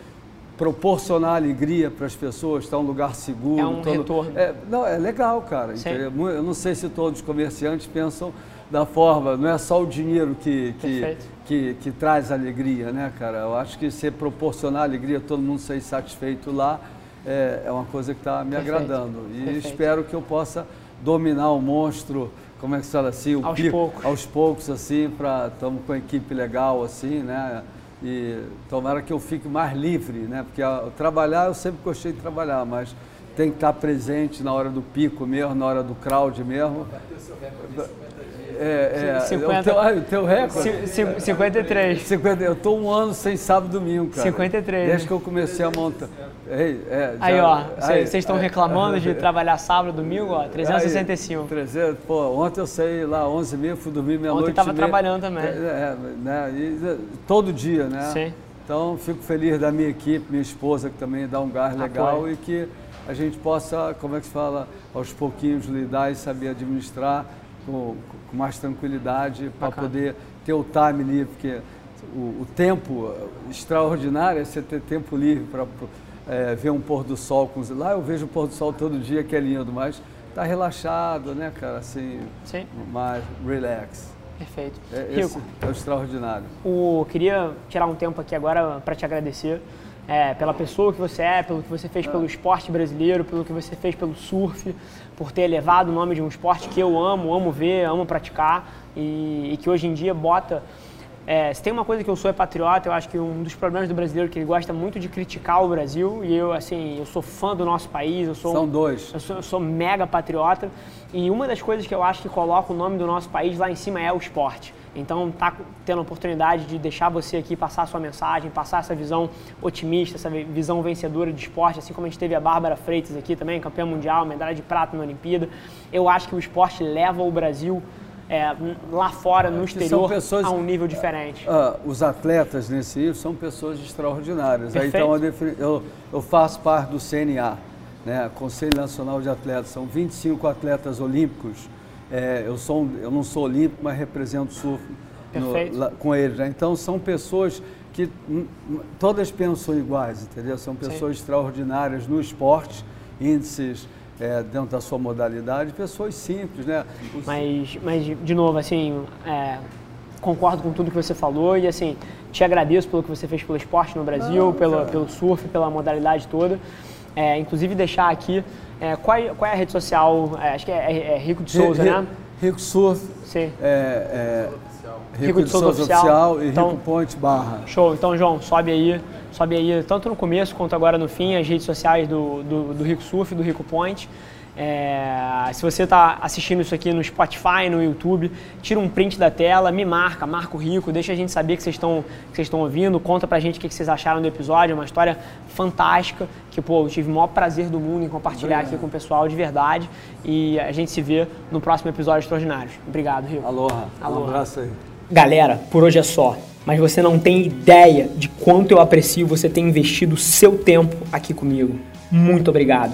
proporcionar alegria para as pessoas, estar um lugar seguro. É um todo... retorno. É, não, é legal, cara. Eu não sei se todos os comerciantes pensam da forma, não é só o dinheiro que, que, que, que, traz alegria, né, cara? Eu acho que se proporcionar alegria, todo mundo sair satisfeito lá, é, é uma coisa que está me Perfeito. agradando. E Perfeito. espero que eu possa dominar o monstro, como é que se fala assim? O aos pico, poucos. Aos poucos, assim, para estamos com uma equipe legal, assim, né? E tomara que eu fique mais livre, né? Porque a, trabalhar, eu sempre gostei de trabalhar, mas tem que estar presente na hora do pico mesmo, na hora do crowd mesmo. É, é, 50, o, teu, o teu recorde? 53. 50, eu estou um ano sem sábado e domingo, cara. 53. Desde que eu comecei a montar. É, é, aí, ó, vocês estão reclamando de [laughs] trabalhar sábado domingo, ó, 365. Aí, 300, pô, ontem eu saí lá 11 h fui dormir meia-noite. Ontem estava trabalhando também. É, é, né, e, todo dia, né? Sim. Então, fico feliz da minha equipe, minha esposa, que também dá um gás legal Apoio. e que a gente possa, como é que se fala, aos pouquinhos lidar e saber administrar com, com mais tranquilidade para poder ter o time livre, porque o, o, tempo extraordinário é você ter tempo livre para é, ver um pôr do sol com os... Lá eu vejo o pôr do sol todo dia, que é lindo, mas tá relaxado, né, cara? Assim, Sim. mais relax. Perfeito. É, Rico, é o extraordinário. O, queria tirar um tempo aqui agora para te agradecer é, pela pessoa que você é, pelo que você fez pelo esporte brasileiro, pelo que você fez pelo surf, por ter elevado o nome de um esporte que eu amo, amo ver, amo praticar e, e que hoje em dia bota é, se tem uma coisa que eu sou é patriota, eu acho que um dos problemas do brasileiro é que ele gosta muito de criticar o Brasil e eu, assim, eu sou fã do nosso país, eu sou... São dois. Eu sou, eu sou mega patriota e uma das coisas que eu acho que coloca o nome do nosso país lá em cima é o esporte. Então, tá tendo a oportunidade de deixar você aqui passar a sua mensagem, passar essa visão otimista, essa visão vencedora de esporte, assim como a gente teve a Bárbara Freitas aqui também, campeã mundial, medalha de prata na Olimpíada. Eu acho que o esporte leva o Brasil é, lá fora, no exterior, pessoas, a um nível diferente? Uh, os atletas nesse nível são pessoas extraordinárias. Aí, então, eu, eu faço parte do CNA, né, Conselho Nacional de Atletas. São 25 atletas olímpicos. É, eu, sou, eu não sou olímpico, mas represento o surf no, lá, com eles. Né? Então, são pessoas que todas pensam iguais, entendeu? São pessoas Sim. extraordinárias no esporte, índices é, dentro da sua modalidade, pessoas simples, né? Mas, mas de novo, assim, é, concordo com tudo que você falou e, assim, te agradeço pelo que você fez pelo esporte no Brasil, Não, pelo, pelo surf, pela modalidade toda. É, inclusive, deixar aqui, é, qual, é, qual é a rede social? É, acho que é, é, Rico de Souza, né? Rico Surf. Sim. É, Rico, Rico de Souza, Oficial, oficial e então, Rico Point Barra. Show. Então, João, sobe aí sobe aí tanto no começo quanto agora no fim as redes sociais do, do, do Rico Surf, do Rico Point. É, se você está assistindo isso aqui no Spotify, no YouTube, tira um print da tela, me marca, marca o Rico, deixa a gente saber que vocês estão que vocês estão ouvindo, conta pra gente o que vocês acharam do episódio, é uma história fantástica, que pô, eu tive o maior prazer do mundo em compartilhar Obrigado. aqui com o pessoal de verdade e a gente se vê no próximo episódio extraordinário. Obrigado, Rico. Aloha. Aloha. Um abraço aí. Galera, por hoje é só mas você não tem ideia de quanto eu aprecio você ter investido seu tempo aqui comigo. Muito obrigado.